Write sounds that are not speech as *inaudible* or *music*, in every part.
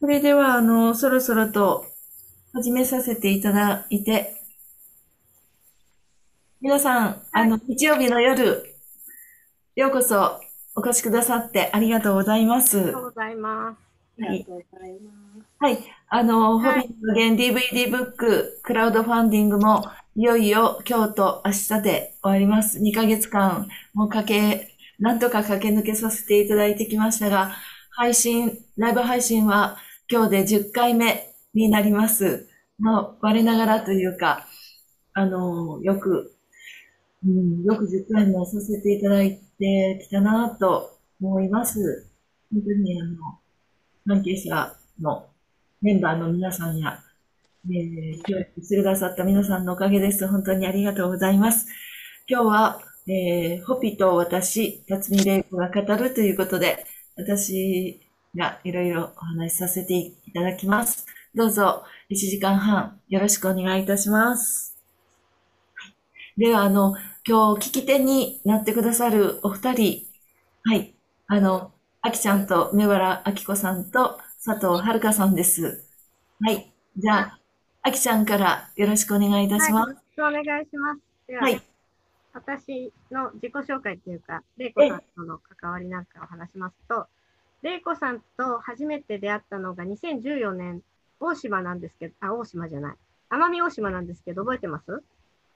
それでは、あの、そろそろと始めさせていただいて、皆さん、あの、日曜日の夜、ようこそお越しくださってありがとうございます。ありがとうございます。はい。はい。あの、ホビットの現 DVD ブック、クラウドファンディングも、いよいよ今日と明日で終わります。2ヶ月間、もう駆け、なんとか駆け抜けさせていただいてきましたが、配信、ライブ配信は今日で10回目になります。まあ、我ながらというか、あの、よく、うん、よく10回もさせていただいてきたなと思います。本当にあの、関係者のメンバーの皆さんや、えー、協力してくださった皆さんのおかげです。本当にありがとうございます。今日は、えー、ホピと私、辰巳玲子が語るということで、私がいろいろお話しさせていただきます。どうぞ、1時間半よろしくお願いいたします。では、あの、今日聞き手になってくださるお二人、はい、あの、あきちゃんと梅原あきこさんと佐藤遥さんです。はい。じゃあ、あきちゃんからよろしくお願いいたします。はい、よろしくお願いします。では、はい、私の自己紹介というか、れいこさんとの関わりなんかを話しますと、れいこさんと初めて出会ったのが2014年、大島なんですけど、あ、大島じゃない。奄美大島なんですけど、覚えてます？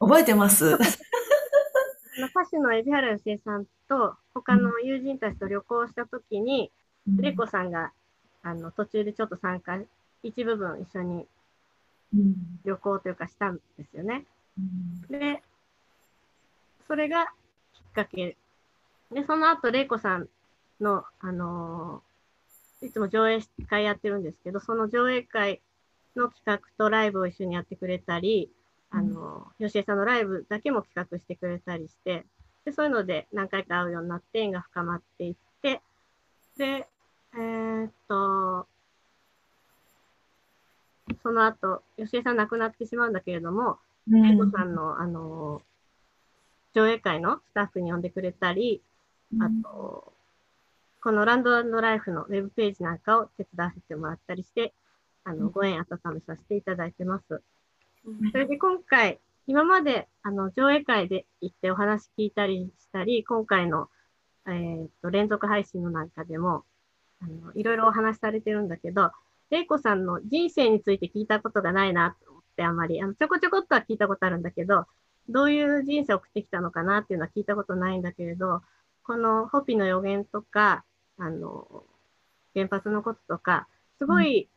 覚えてます。歌手の海老原芳恵さんと他の友人たちと旅行したときに、れいこさんがあの途中でちょっと参加、一部分一緒に旅行というかしたんですよね。で、それがきっかけ。で、その後、れいこさんの、あのー、いつも上映会やってるんですけど、その上映会の企画とライブを一緒にやってくれたり、あの、吉江さんのライブだけも企画してくれたりして、でそういうので何回か会うようになって縁が深まっていって、で、えー、っと、その後、吉江さん亡くなってしまうんだけれども、英子さんの、あの、上映会のスタッフに呼んでくれたり、あと、このランドライフのウェブページなんかを手伝わせてもらったりして、あの、ご縁温めさせていただいてます。それで今回、今まで、あの、上映会で行ってお話聞いたりしたり、今回の、えー、っと、連続配信のなんかでも、あの、いろいろお話しされてるんだけど、玲子さんの人生について聞いたことがないなと思って、あんまり、あの、ちょこちょこっとは聞いたことあるんだけど、どういう人生を送ってきたのかなっていうのは聞いたことないんだけれど、このホピの予言とか、あの、原発のこととか、すごい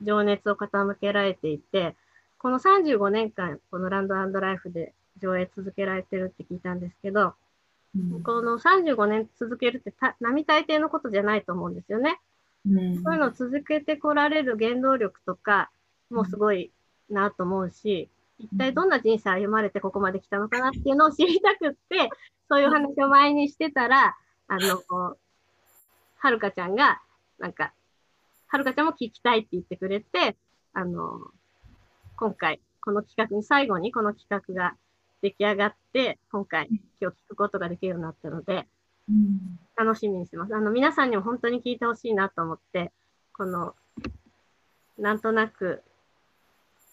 情熱を傾けられていて、この35年間、このランドライフで上映続けられてるって聞いたんですけど、うん、この35年続けるって並大抵のことじゃないと思うんですよね。うん、そういうのを続けてこられる原動力とかもすごいなと思うし、一体どんな人生歩まれてここまで来たのかなっていうのを知りたくって、そういう話を前にしてたら、あの、はるかちゃんが、なんか、はるかちゃんも聞きたいって言ってくれて、あの、今回、この企画に、最後にこの企画が出来上がって、今回、今日聞くことができるようになったので、楽しみにしてます。あの、皆さんにも本当に聞いてほしいなと思って、この、なんとなく、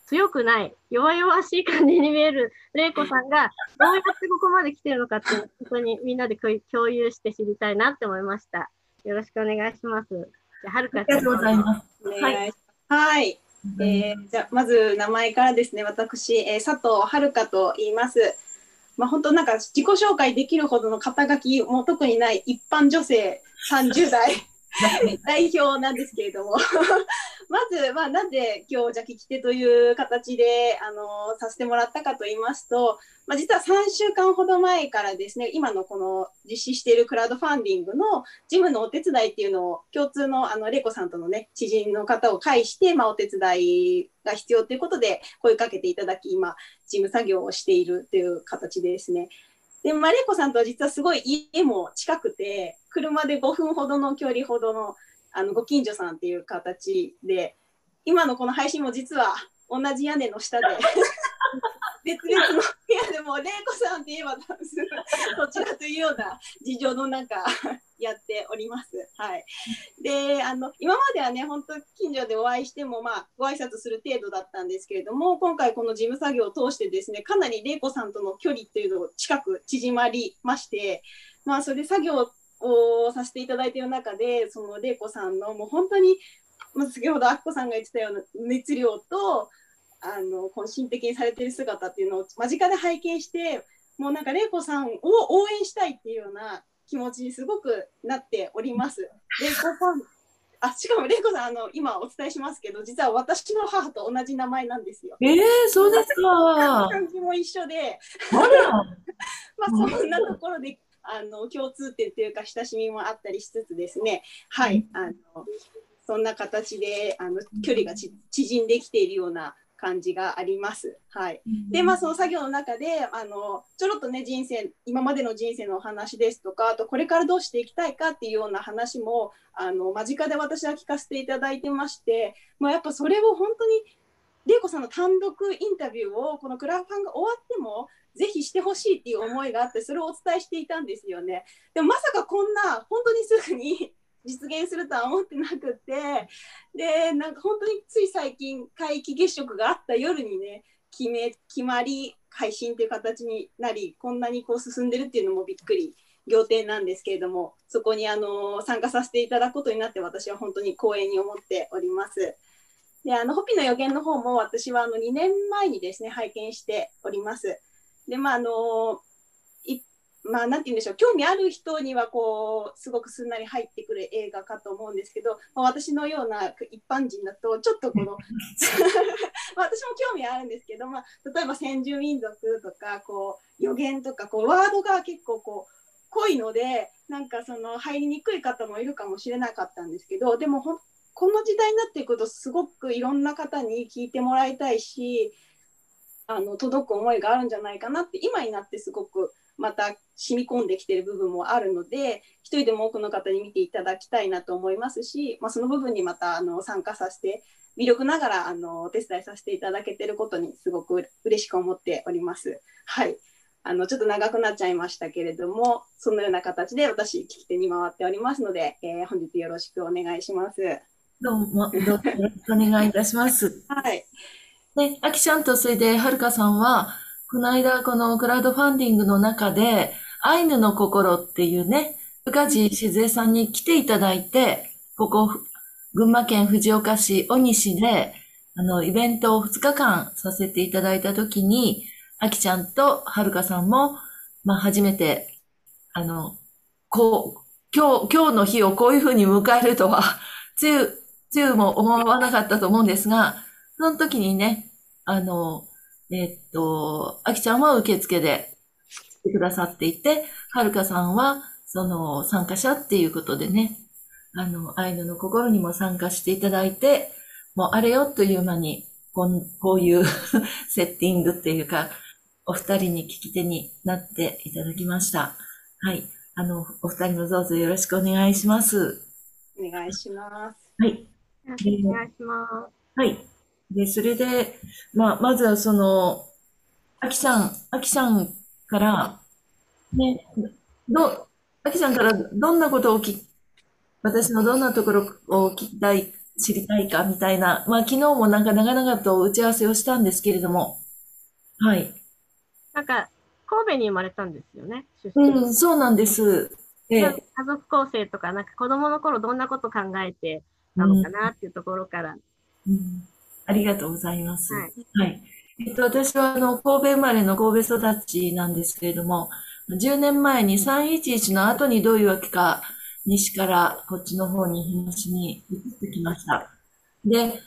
強くない、弱々しい感じに見える玲子さんが、どうやってここまで来てるのかって、本当にみんなで共有して知りたいなって思いました。よろしくお願いします。じゃあ、はるか。ありがとうございます。はい。はいえー、じゃまず名前からですね私、えー、佐藤遥と言います。まあ、本当なんか自己紹介できるほどの肩書きも特にない一般女性30代 *laughs* 代表なんですけれどもまず、まあ、なぜ今日じゃ聞き手という形であのさせてもらったかと言いますと、まあ、実は3週間ほど前からですね今のこの実施しているクラウドファンディングの事務のお手伝いっていうのを共通のあの玲子さんとのね知人の方を介して、まあ、お手伝いが必要ということで声かけていただき今事務作業をしているという形ですね。で、マレコさんとは実はすごい家も近くて、車で5分ほどの距離ほどのあのご近所さんっていう形で、今のこの配信も実は同じ屋根の下で *laughs* 別々の部屋でも、玲子さんって言えば、そちらというような事情の中、やっております。はい。で、あの、今まではね、本当近所でお会いしても、まあ、ご挨拶する程度だったんですけれども、今回この事務作業を通してですね、かなり玲子さんとの距離っていうのを近く縮まりまして、まあ、それで作業をさせていただいている中で、その玲子さんのもう本当に、まあ、先ほどあっこさんが言ってたような熱量と、あの、この心的にされてる姿っていうのを間近で拝見して、もうなんか玲子さんを応援したいっていうような気持ちにすごくなっております。玲子さんあしかも玲子さんあの今お伝えしますけど実は私の母と同じ名前なんですよ。えー、そうですか。*laughs* 感じも一緒で。*laughs* まあそんなところであの共通点というか親しみもあったりしつつですねはいあのそんな形であの距離が縮んできているような感じがあります。はい。で、まあ、その作業の中で、あの、ちょろっとね、人生、今までの人生のお話ですとか、あと、これからどうしていきたいかっていうような話も、あの、間近で私は聞かせていただいてまして、まあ、やっぱそれを本当に、玲子さんの単独インタビューを、このクラファンが終わっても、ぜひしてほしいっていう思いがあって、それをお伝えしていたんですよね。でもまさかこんな、本当にすぐに *laughs* 実現するとは思ってなくてでなんか本当につい最近皆既月食があった夜にね決め決まり配信という形になりこんなにこう進んでるっていうのもびっくり仰天なんですけれどもそこにあの参加させていただくことになって私は本当に光栄に思っております。であのホピの予言の方も私はあの2年前にですね拝見しております。でまああのまあ、なんて言うんでしょう、興味ある人には、こう、すごくすんなり入ってくる映画かと思うんですけど、まあ、私のような一般人だと、ちょっとこの *laughs* まあ、私も興味あるんですけど、まあ、例えば先住民族とか、こう、予言とか、こう、ワードが結構こう、濃いので、なんかその、入りにくい方もいるかもしれなかったんですけど、でもほ、この時代になっていくと、すごくいろんな方に聞いてもらいたいし、あの届く思いがあるんじゃないかなって今になってすごくまた染み込んできてる部分もあるので一人でも多くの方に見ていただきたいなと思いますし、まあ、その部分にまたあの参加させて魅力ながらあのお手伝いさせていただけてることにすごく嬉しく思っております。はいあのちょっと長くなっちゃいましたけれどもそのような形で私聞き手に回っておりますので、えー、本日よろしくお願いします。どうもどうぞよろしくお願いいたします。はい。で、あきちゃんとそれではるかさんはこの間、このクラウドファンディングの中で、アイヌの心っていうね、宇梶静江さんに来ていただいて、ここ、群馬県藤岡市小西で、あの、イベントを2日間させていただいたときに、あきちゃんとはるかさんも、まあ、初めて、あの、こう、今日、今日の日をこういうふうに迎えるとは、つゆ、つゆも思わなかったと思うんですが、その時にね、あの、えっと、あきちゃんは受付で来てくださっていて、はるかさんはその参加者っていうことでね、あの、アイヌの心にも参加していただいて、もうあれよという間に、こんこういう *laughs* セッティングっていうか、お二人に聞き手になっていただきました。はい。あの、お二人もどうぞよろしくお願いします。お願いします。はい。お願いします。はい。で、それで、まあ、まずはその、あきさん、あきさんから、ね、ど、あきさんからどんなことをき、私のどんなところを聞きたい、知りたいかみたいな、まあ、昨日もなんか長々と打ち合わせをしたんですけれども、はい。なんか、神戸に生まれたんですよね、うん、そうなんです。ええ、家族構成とか、なんか子供の頃どんなこと考えてたのかなっていうところから、うん、うんありがとうございます。はい。はい、えっと、私は、あの、神戸生まれの神戸育ちなんですけれども、10年前に311の後にどういうわけか、西からこっちの方に東に移ってきました。で、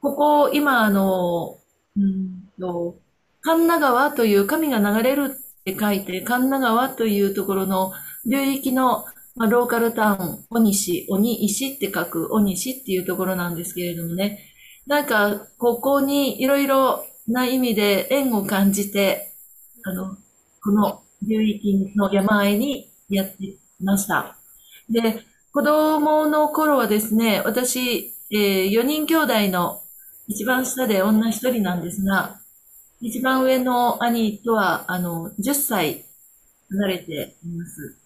ここ、今、あの、うんと、神奈川という神が流れるって書いて、神奈川というところの流域の、まあ、ローカルタウン、小西、鬼石って書く小西っていうところなんですけれどもね、なんか、ここにいろいろな意味で縁を感じて、あの、この流域の山あいにやってきました。で、子供の頃はですね、私、えー、4人兄弟の一番下で女一人なんですが、一番上の兄とは、あの、10歳離れています。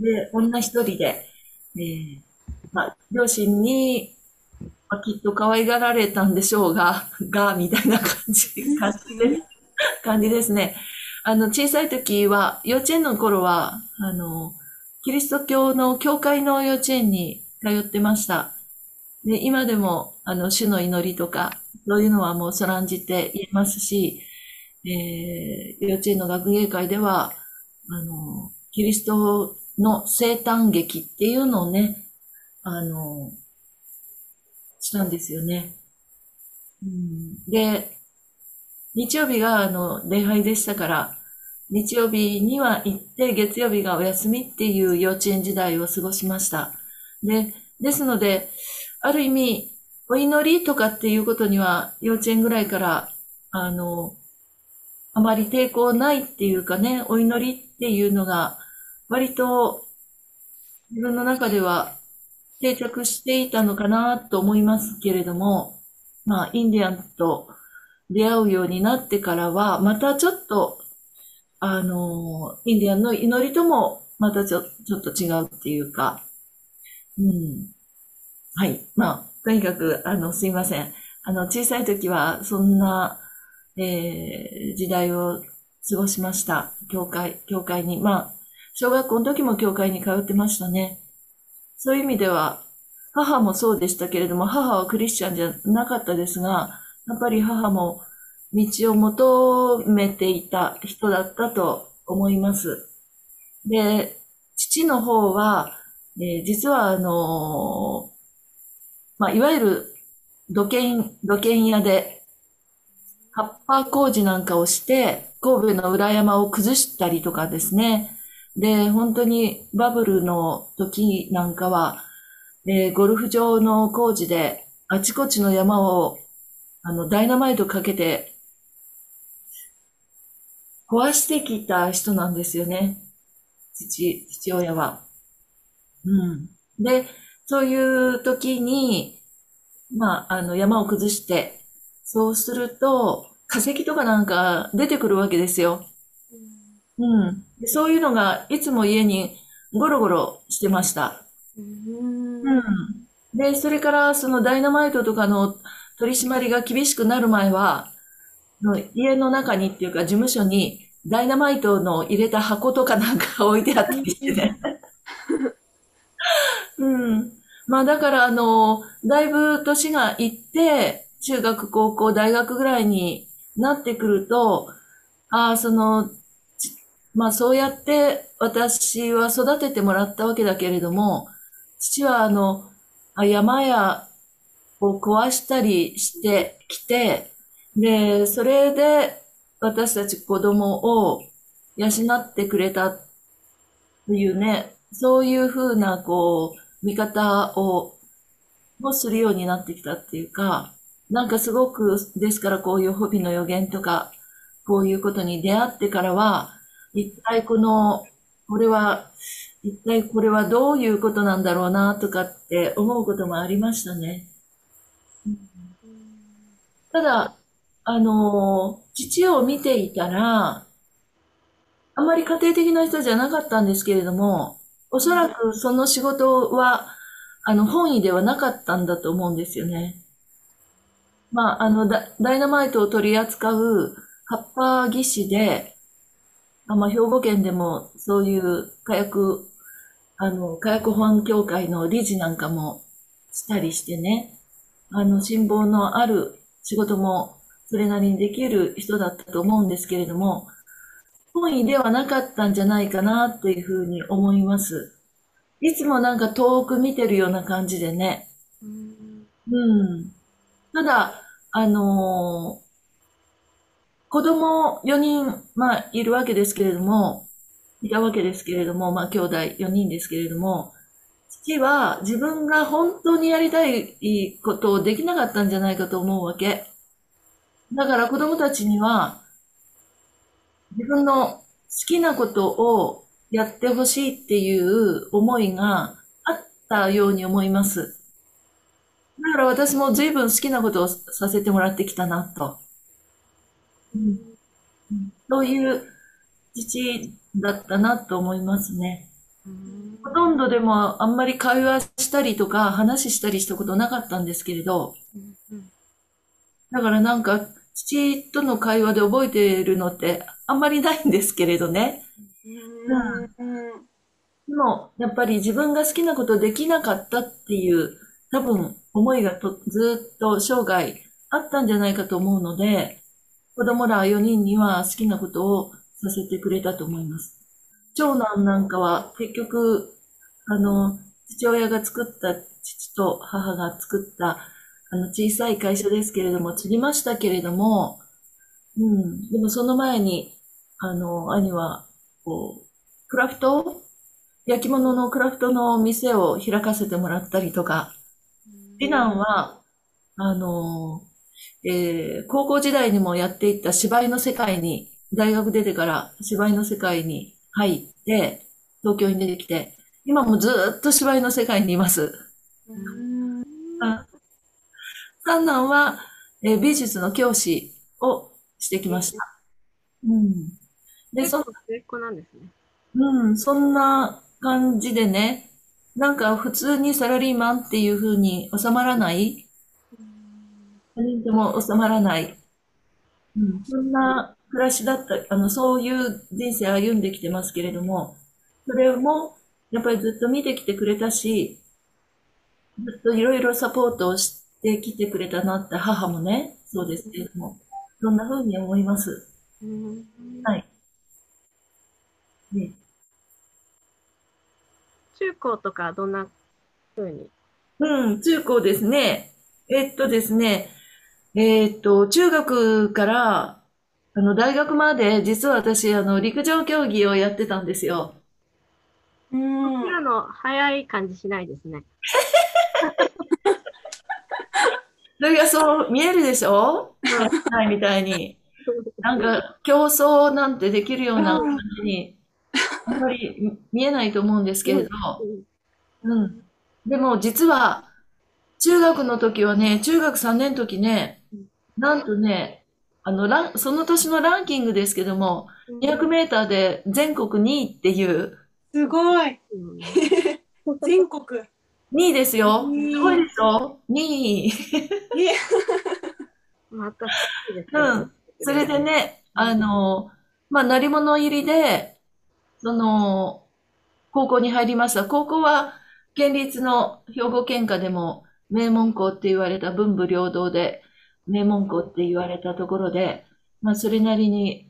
で、女一人で、えー、まあ、両親に、まあ、きっと可愛がられたんでしょうが、*laughs* が、みたいな感じ、感じです。感じですね。あの、小さい時は、幼稚園の頃は、あの、キリスト教の教会の幼稚園に通ってました。で、今でも、あの、主の祈りとか、そういうのはもうそらんじて言えますし、えー、幼稚園の学芸会では、あの、キリストの生誕劇っていうのをね、あの、したんですよね。うん、で、日曜日があの、礼拝でしたから、日曜日には行って、月曜日がお休みっていう幼稚園時代を過ごしました。で、ですので、ある意味、お祈りとかっていうことには、幼稚園ぐらいから、あの、あまり抵抗ないっていうかね、お祈りっていうのが、割と自分の中では定着していたのかなと思いますけれども、まあ、インディアンと出会うようになってからは、またちょっと、あの、インディアンの祈りとも、またちょちょっと違うっていうか、うん。はい。まあ、とにかく、あの、すいません。あの、小さい時は、そんな、えー、時代を過ごしました。教会、教会に。まあ、小学校の時も教会に通ってましたね。そういう意味では、母もそうでしたけれども、母はクリスチャンじゃなかったですが、やっぱり母も道を求めていた人だったと思います。で、父の方は、えー、実はあのー、まあ、いわゆる土建、土建屋で、葉っぱ工事なんかをして、神戸の裏山を崩したりとかですね。で、本当にバブルの時なんかは、えー、ゴルフ場の工事で、あちこちの山を、あの、ダイナマイトかけて、壊してきた人なんですよね。父、父親は。うん。で、そういう時に、まあ、あの、山を崩して、そうすると、化石とかなんか出てくるわけですよ。うん。そういうのがいつも家にゴロゴロしてました。うん。で、それからそのダイナマイトとかの取り締まりが厳しくなる前は、の家の中にっていうか事務所にダイナマイトの入れた箱とかなんか置いてあったりしてね。うん。まあだからあの、だいぶ年がいって、中学、高校、大学ぐらいになってくると、ああ、その、まあそうやって私は育ててもらったわけだけれども、父はあの、山やを壊したりしてきて、で、それで私たち子供を養ってくれたというね、そういうふうな、こう、見方を、もするようになってきたっていうか、なんかすごく、ですからこういうホビの予言とか、こういうことに出会ってからは、一体この、これは、一体これはどういうことなんだろうなとかって思うこともありましたね。ただ、あの、父を見ていたら、あまり家庭的な人じゃなかったんですけれども、おそらくその仕事は、あの、本意ではなかったんだと思うんですよね。まあ、あの、ダイナマイトを取り扱う葉っぱ技師で、あまあ、兵庫県でもそういう火薬、あの、火薬保安協会の理事なんかもしたりしてね、あの、辛抱のある仕事もそれなりにできる人だったと思うんですけれども、本意ではなかったんじゃないかなっていうふうに思います。いつもなんか遠く見てるような感じでね。うん。ただ、あの子供4人、まあ、いるわけですけれども、いたわけですけれども、まあ、兄弟4人ですけれども、父は自分が本当にやりたいことをできなかったんじゃないかと思うわけ。だから子供たちには、自分の好きなことをやってほしいっていう思いがあったように思います。だから私も随分好きなことをさせてもらってきたなと。うん、そういう父だったなと思いますね。ほとんどでもあんまり会話したりとか話したりしたことなかったんですけれど、だからなんか父との会話で覚えてるのってあんまりないんですけれどね。でも、やっぱり自分が好きなことできなかったっていう多分思いがとずっと生涯あったんじゃないかと思うので、子供ら4人には好きなことをさせてくれたと思います。長男なんかは結局、あの、父親が作った父と母が作ったあの小さい会社ですけれども、継ぎましたけれども、うん、でもその前に、あの、兄は、こう、クラフト焼き物のクラフトの店を開かせてもらったりとか、次男は、あの、えー、高校時代にもやっていった芝居の世界に、大学出てから芝居の世界に入って、東京に出てきて、今もずっと芝居の世界にいます。三男は、えー、美術の教師をしてきました。うん。で、そ、末っ子なんですね。うん、そんな感じでね、なんか普通にサラリーマンっていう風に収まらない何人でも収まらない。うん、そんな暮らしだった、あの、そういう人生歩んできてますけれども、それも、やっぱりずっと見てきてくれたし、ずっといろいろサポートをしてきてくれたなって母もね、そうですけれども、そんな風に思います。はい。ね、中高とかどんな風に？うん、中高ですね。えっとですね、えっと、中学から、あの、大学まで、実は私、あの、陸上競技をやってたんですよ。うん。今の早い感じしないですね。*laughs* それがそう見えるでしょ？はい、みたいに。なんか、競争なんてできるような感じに、あんまり見えないと思うんですけれど、うん。でも、実は、中学の時はね、中学3年の時ね、なんとね、あの、ラン、その年のランキングですけども、200メーターで全国2位っていう。すごい。全国。2位ですよ。すごいでしょ ?2 位。*laughs* また、うん。それでね、あの、まあ、鳴り物入りで、その、高校に入りました。高校は、県立の兵庫県下でも名門校って言われた文武両道で、名門校って言われたところで、まあ、それなりに、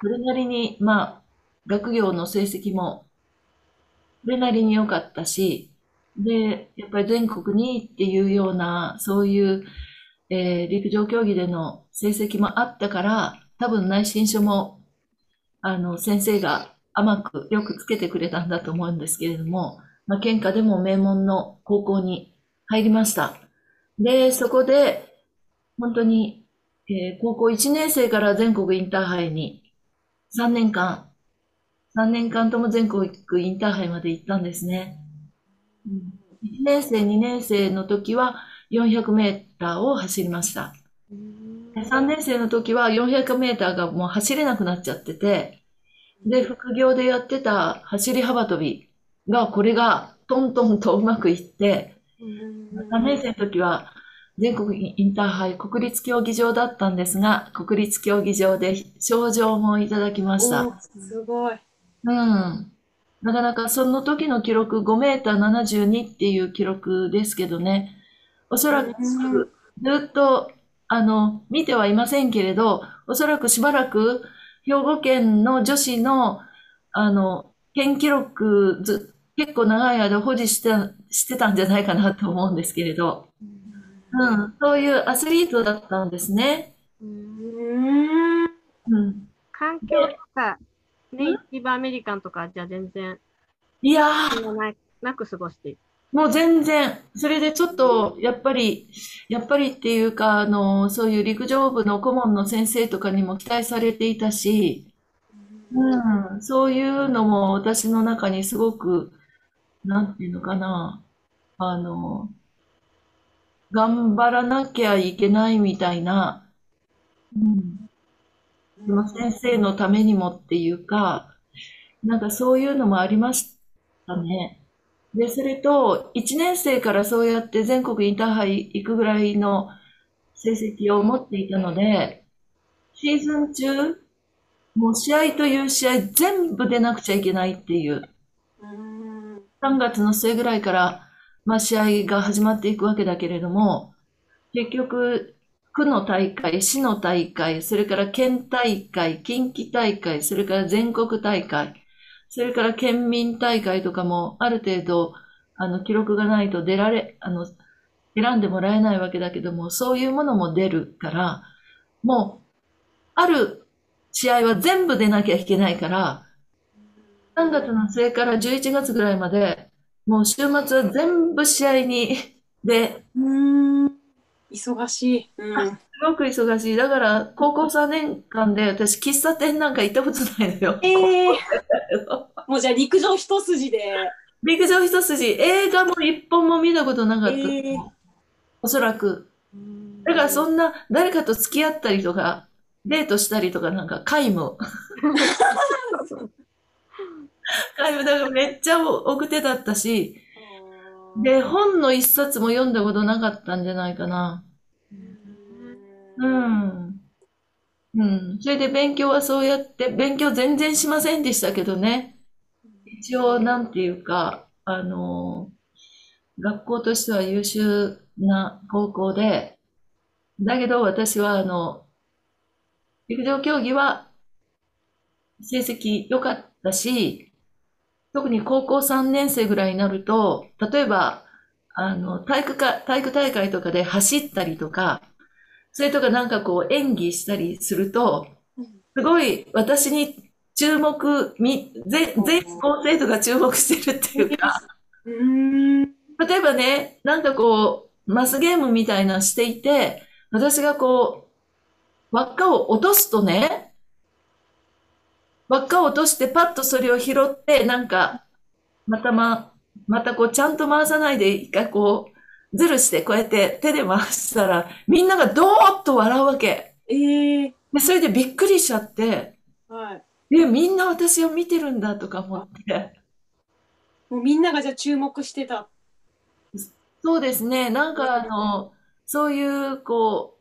それなりに、まあ、学業の成績も、それなりに良かったし、で、やっぱり全国にっていうような、そういう、えー、陸上競技での成績もあったから、多分内申書も、あの、先生が甘くよくつけてくれたんだと思うんですけれども、まあ、県下でも名門の高校に入りました。で、そこで、本当に、えー、高校1年生から全国インターハイに3年間、3年間とも全国インターハイまで行ったんですね。うん、1年生、2年生の時は400メーターを走りました。3年生の時は400メーターがもう走れなくなっちゃってて、で、副業でやってた走り幅跳びが、これがトントンとうまくいって、3年生の時は全国インターハイ国立競技場だったんですが、国立競技場で賞状もいただきました。すごい。うん。なかなかその時の記録5メーター72っていう記録ですけどね、おそらくずっとあの見てはいませんけれど、おそらくしばらく兵庫県の女子のあの県記録ず結構長い間保持してしてたんじゃないかなと思うんですけれど。うん、そういうアスリートだったんですね。うん。環境とか、ネイティブアメリカンとかじゃ全然、いやー、なく過ごして。もう全然、それでちょっと、やっぱり、やっぱりっていうか、あの、そういう陸上部の顧問の先生とかにも期待されていたし、うん、そういうのも私の中にすごく、なんていうのかな、あの、頑張らなきゃいけないみたいな、うん。その先生のためにもっていうか、なんかそういうのもありましたね。で、それと、1年生からそうやって全国インターハイ行くぐらいの成績を持っていたので、シーズン中、もう試合という試合全部出なくちゃいけないっていう。3月の末ぐらいから、まあ試合が始まっていくわけだけれども、結局、区の大会、市の大会、それから県大会、近畿大会、それから全国大会、それから県民大会とかもある程度、あの、記録がないと出られ、あの、選んでもらえないわけだけども、そういうものも出るから、もう、ある試合は全部出なきゃいけないから、3月の末から11月ぐらいまで、もう週末は全部試合に、*laughs* で、忙しい。うん。すごく忙しい。だから、高校3年間で私、喫茶店なんか行ったことないのよ。ええー、*laughs* もうじゃあ陸上一筋で。陸上一筋。映画も一本も見たことなかった。えー、おそらく。だからそんな、誰かと付き合ったりとか、デートしたりとかなんか皆無。*laughs* だからめっちゃ奥手だったし、で、本の一冊も読んだことなかったんじゃないかな。うん。うん。それで勉強はそうやって、勉強全然しませんでしたけどね。一応、なんていうか、あの、学校としては優秀な高校で、だけど私は、あの、陸上競技は成績良かったし、特に高校3年生ぐらいになると、例えば、あの、体育か、体育大会とかで走ったりとか、それとかなんかこう演技したりすると、すごい私に注目、み、全、全校生徒が注目してるっていうか、例えばね、なんかこう、マスゲームみたいなしていて、私がこう、輪っかを落とすとね、輪っかを落としてパッとそれを拾って、なんか、またま、またこうちゃんと回さないで一回こう、ずるしてこうやって手で回したら、みんながドーッと笑うわけ。ええー、で、それでびっくりしちゃって、はい。で、みんな私を見てるんだとか思って。もうみんながじゃあ注目してた。そうですね。なんかあの、そういう、こ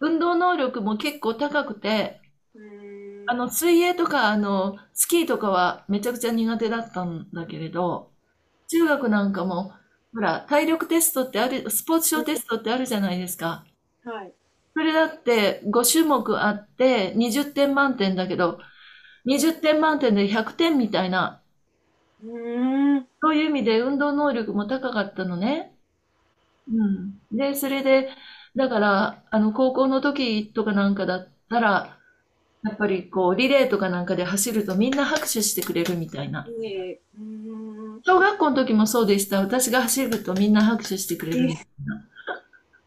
う、運動能力も結構高くて、あの、水泳とか、あの、スキーとかはめちゃくちゃ苦手だったんだけれど、中学なんかも、ほら、体力テストってある、スポーツ賞テストってあるじゃないですか。はい。それだって5種目あって20点満点だけど、20点満点で100点みたいな、うんそういう意味で運動能力も高かったのね。うん。で、それで、だから、あの、高校の時とかなんかだったら、やっぱりこう、リレーとかなんかで走るとみんな拍手してくれるみたいな。小学校の時もそうでした。私が走るとみんな拍手してくれるみたいな。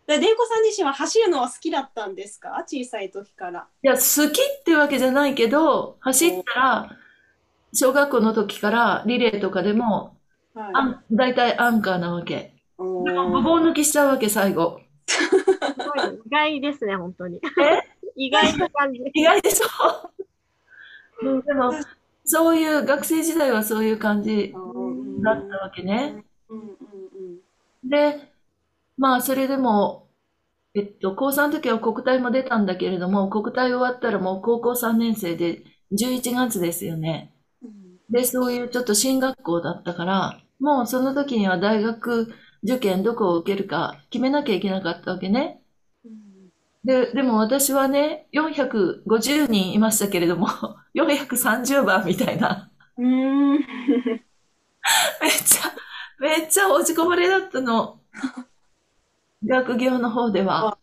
で、玲子さん自身は走るのは好きだったんですか？小さい時から。いや、好きってわけじゃないけど、走ったら、小学校の時からリレーとかでも、はい、あ大体アンカーなわけ。でも、ごぼう抜きしちゃうわけ、最後。*laughs* 意外ですね、本当に。え？意外な感じ。意外でしょ？うん、でも、そういう、学生時代はそういう感じだったわけね。で、まあ、それでも、えっと、高3の時は国体も出たんだけれども、国体終わったらもう高校3年生で11月ですよね。で、そういうちょっと進学校だったから、もうその時には大学受験どこを受けるか決めなきゃいけなかったわけね。で、でも私はね、450人いましたけれども、*laughs* 430番みたいな。うん。めっちゃ、めっちゃ落ちこぼれだったの。*laughs* 学業の方では。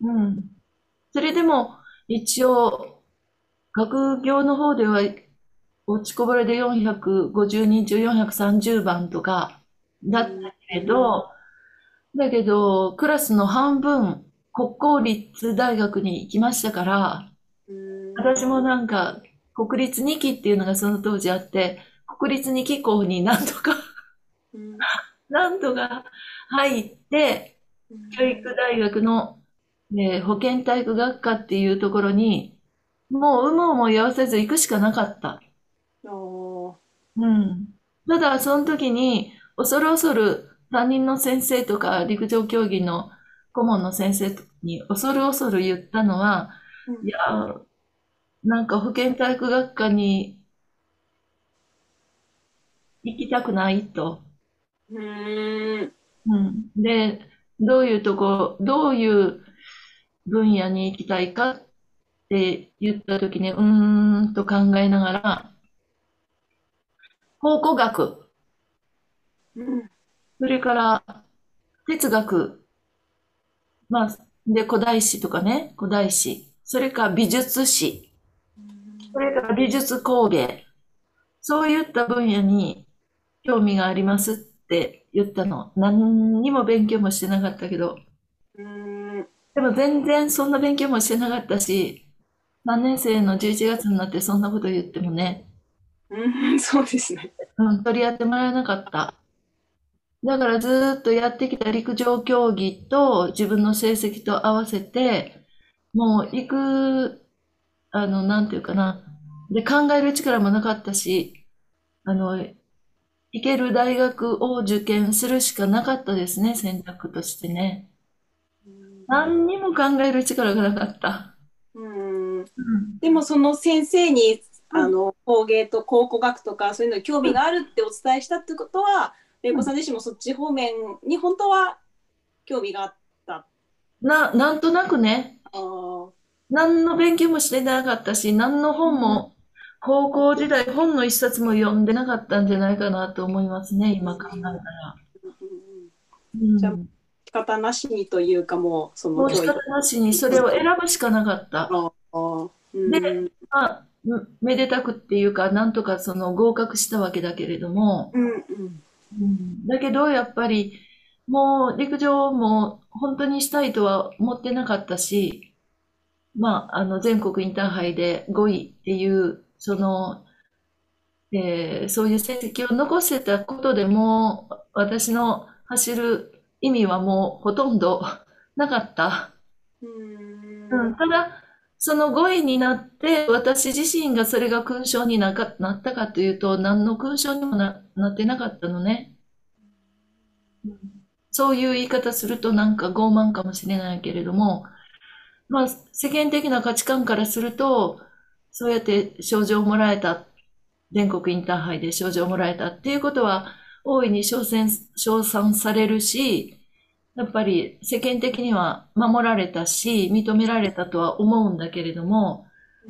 うん。それでも、一応、学業の方では、落ちこぼれで450人中430番とかだったけど、だけど、クラスの半分、国公立大学に行きましたから、私もなんか、国立2期っていうのがその当時あって、国立2期校になんとかなんとか入って、教育大学の、えー、保健体育学科っていうところに、もう有無をも言わせず行くしかなかった。うん。ただ、その時に、恐る恐る担任の先生とか陸上競技の顧問の先生に恐る恐る言ったのは、いや、なんか保健体育学科に行きたくないと。うん。うん。で、どういうとこ、どういう分野に行きたいかって言ったときに、うーんと考えながら、考古学、うん、それから哲学、まあ、で、古代史とかね、古代史、それから美術史、それから美術工芸、そういった分野に興味がありますって言ったの。何にも勉強もしてなかったけど。でも全然そんな勉強もしてなかったし、何年生の11月になってそんなこと言ってもね。うん、そうですね。うん、取り合ってもらえなかった。だからずっとやってきた陸上競技と自分の成績と合わせて、もう行く、あの、なんていうかな。で、考える力もなかったし、あの、行ける大学を受験するしかなかったですね、選択としてね。何にも考える力がなかった。うん、でもその先生にあの工芸と考古学とかそういうのに興味があるってお伝えしたってことは、玲子さん自身もそっち方面に本当は興味があった。な、なんとなくね。何の勉強もしてなかったし、何の本も高校時代本の一冊も読んでなかったんじゃないかなと思いますね、今考えたら。うん、じゃあ、仕方なしにというかもう、その。仕方なしに、それを選ぶしかなかった。で、まあ、めでたくっていうか、なんとかその合格したわけだけれども、うんうんうん、だけど、やっぱり、もう陸上も本当にしたいとは思ってなかったし、まあ、あの、全国インターハイで5位っていうその、えー、そういう成績を残せたことでも、私の走る意味はもうほとんどなかった。うん、ただ、その5位になって、私自身がそれが勲章になかなったかというと、何の勲章にもなってなかったのね。そういう言い方するとなんか傲慢かもしれないけれども、まあ、世間的な価値観からすると、そうやって賞状をもらえた、全国インターハイで賞状をもらえたっていうことは、大いに称賛称賛されるし、やっぱり世間的には守られたし、認められたとは思うんだけれども、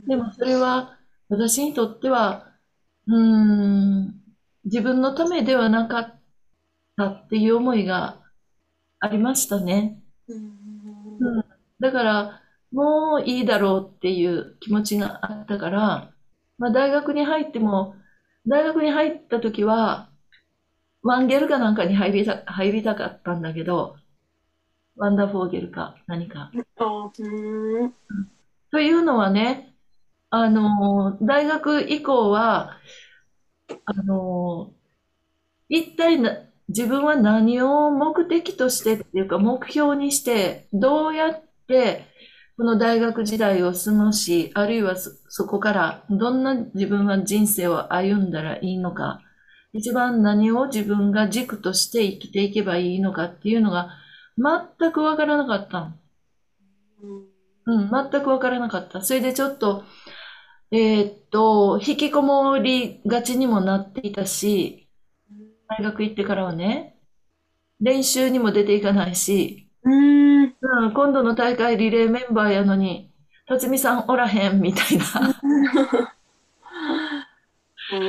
でもそれは私にとっては、うーん、自分のためではなかったっていう思いがありましたね。うん、だから、もういいだろうっていう気持ちがあったから、まあ、大学に入っても、大学に入った時は、ワンゲルかなんかに入りた入りたかったんだけど、ワンダーフォーゲルか何か。というのはね、あの、大学以降は、あの、一体な、自分は何を目的としてっていうか目標にして、どうやってこの大学時代を過ごし、あるいはそこからどんな自分は人生を歩んだらいいのか、一番何を自分が軸として生きていけばいいのかっていうのが全くわからなかったの。うん、全くわからなかった。それでちょっと、えー、っと、引きこもりがちにもなっていたし、大学行ってからはね、練習にも出ていかないし、うん、今度の大会リレーメンバーやのに、辰巳さんおらへんみたいな。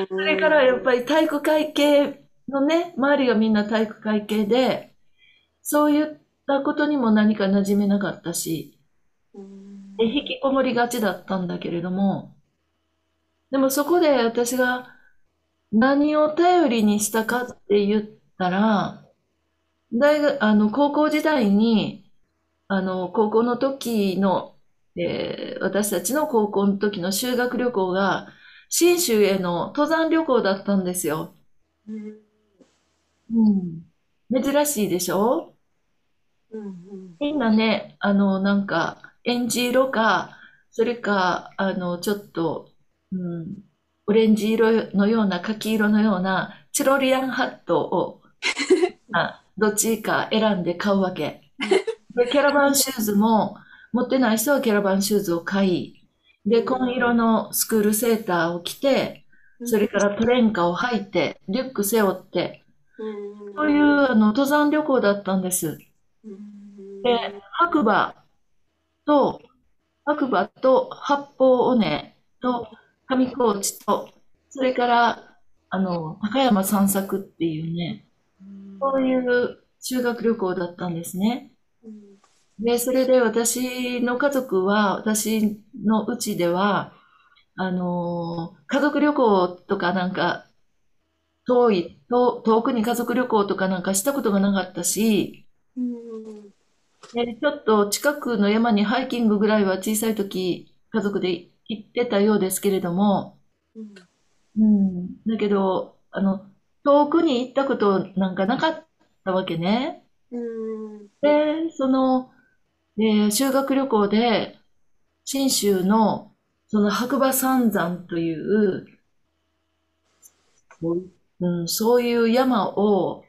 それからやっぱり体育会系のね、周りがみんな体育会系で、そういったことにも何か馴染めなかったし、で引きこもりがちだったんだけれども、でもそこで私が何を頼りにしたかって言ったら、大学、あの、高校時代に、あの、高校の時の、えー、私たちの高校の時の修学旅行が、信州への登山旅行だったんですよ。うん。うん、珍しいでしょ？みんなね、あの、なんか、エンジ色か、それか、あの、ちょっと、うん、オレンジ色のような、柿色のような、チロリアンハットを、*laughs* あどっちか選んで買うわけ。*laughs* で、キャラバンシューズも、持ってない人はキャラバンシューズを買い、で、紺色のスクールセーターを着て、それからトレンカを履いて、リュック背負って、そういうあの登山旅行だったんです。で、白馬と、白馬と八方尾根と上高地と、それから、あの、高山散策っていうね、そういう修学旅行だったんですね。で、それで私の家族は、私のうちでは、あの、家族旅行とかなんか、遠い、遠遠くに家族旅行とかなんかしたことがなかったし、でちょっと近くの山にハイキングぐらいは小さい時、家族で行ってたようですけれども、うん、だけど、あの、遠くに行ったことなんかなかったわけね。で、その、で、修学旅行で、信州の、その白馬三山という、うん、そういう山を、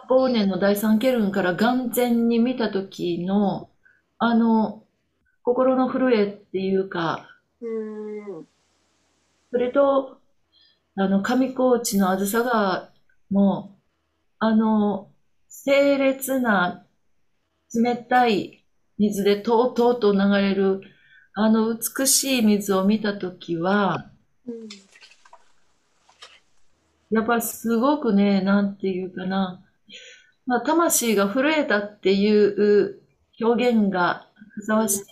八方年の第三ケルンから眼前に見た時の、あの、心の震えっていうか、それと、あの、上高地のあずさ川も、あの、清烈な冷たい水でとうとうと流れる、あの美しい水を見たときは、うん、やっぱりすごくね、なんていうかな、まあ、魂が震えたっていう表現がふさわしい。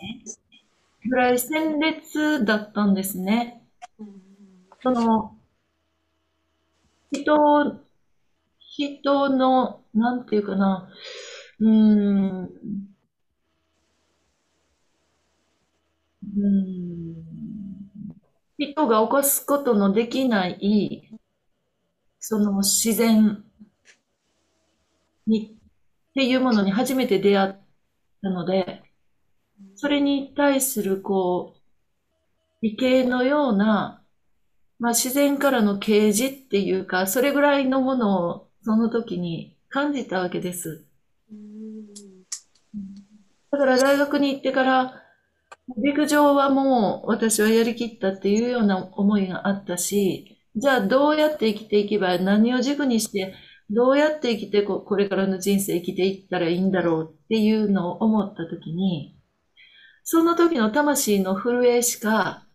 ぐらい鮮烈だったんですね。その、人、人の、なんていうかな、うん、うん、人が起こすことのできない、その自然。に、っていうものに初めて出会ったので、それに対する、こう、理系のような、まあ自然からの啓示っていうか、それぐらいのものをその時に感じたわけです。だから大学に行ってから、陸上はもう私はやりきったっていうような思いがあったし、じゃあどうやって生きていけば、何を軸にして、どうやって生きてこ、これからの人生生きていったらいいんだろうっていうのを思ったときに、その時の魂の震えしか、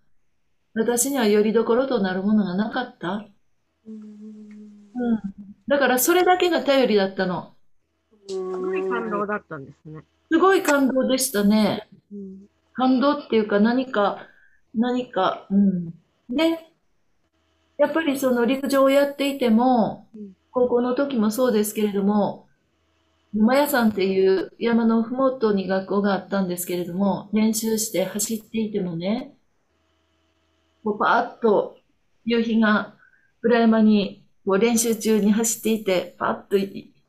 私にはよりどころとなるものがなかった。うん。だからそれだけが頼りだったの。すごい感動だったんですね。すごい感動でしたね。うん感動っていうか何か、何か、うん。で、やっぱりその陸上をやっていても、高校の時もそうですけれども、馬屋山っていう山のふもとに学校があったんですけれども、練習して走っていてもね、こうパーッと夕日が裏山にこう練習中に走っていて、パーッと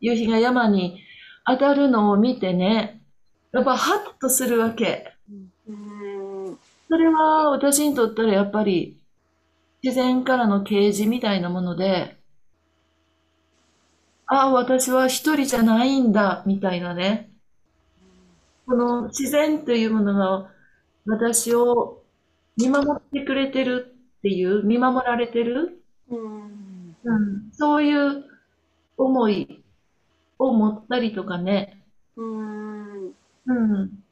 夕日が山に当たるのを見てね、やっぱハッとするわけ。それは私にとったらやっぱり自然からの啓示みたいなもので、ああ、私は一人じゃないんだ、みたいなね。この自然というものが私を見守ってくれてるっていう、見守られてる、うん、うん、そういう思いを持ったりとかね。うん、うん、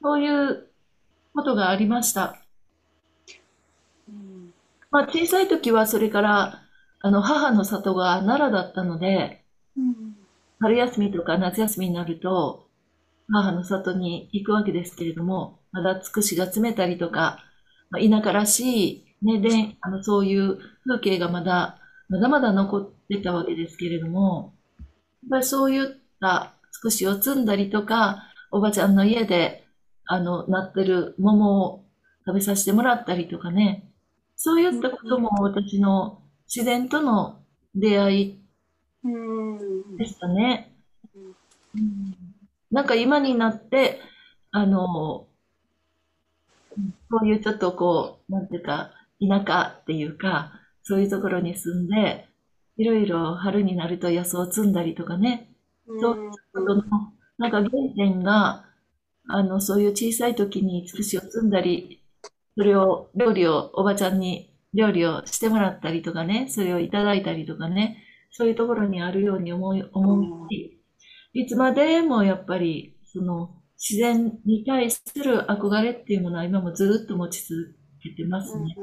そういうことがありました。まあ、小さい時はそれから、あの、母の里が奈良だったので、春休みとか夏休みになると、母の里に行くわけですけれども、まだつくしが詰めたりとか、まあ、田舎らしい、ね、で、あの、そういう風景がまだ、まだまだ残ってたわけですけれども、やっぱりそういったつくしを摘ん。だりとか、おばちゃん。の家であの、なってる桃を食べさせてもらったりとかね、そういったことも私の自然との出会いでしたね。うん、なんか今になって、あの、そういうちょっとこう、なんていうか、田舎っていうか、そういうところに住んで、いろいろ春になると野草を摘んだりとかね、そういうことの、なんか原点が、あの、そういう小さい時につくしを摘んだり、それを、料理をおばちゃんに料理をしてもらったりとかね、それをいただいたりとかね、そういうところにあるように思い、思うし、いつまでもやっぱり、その、自然に対する憧れっていうものは今もずっと持ち続けてますね。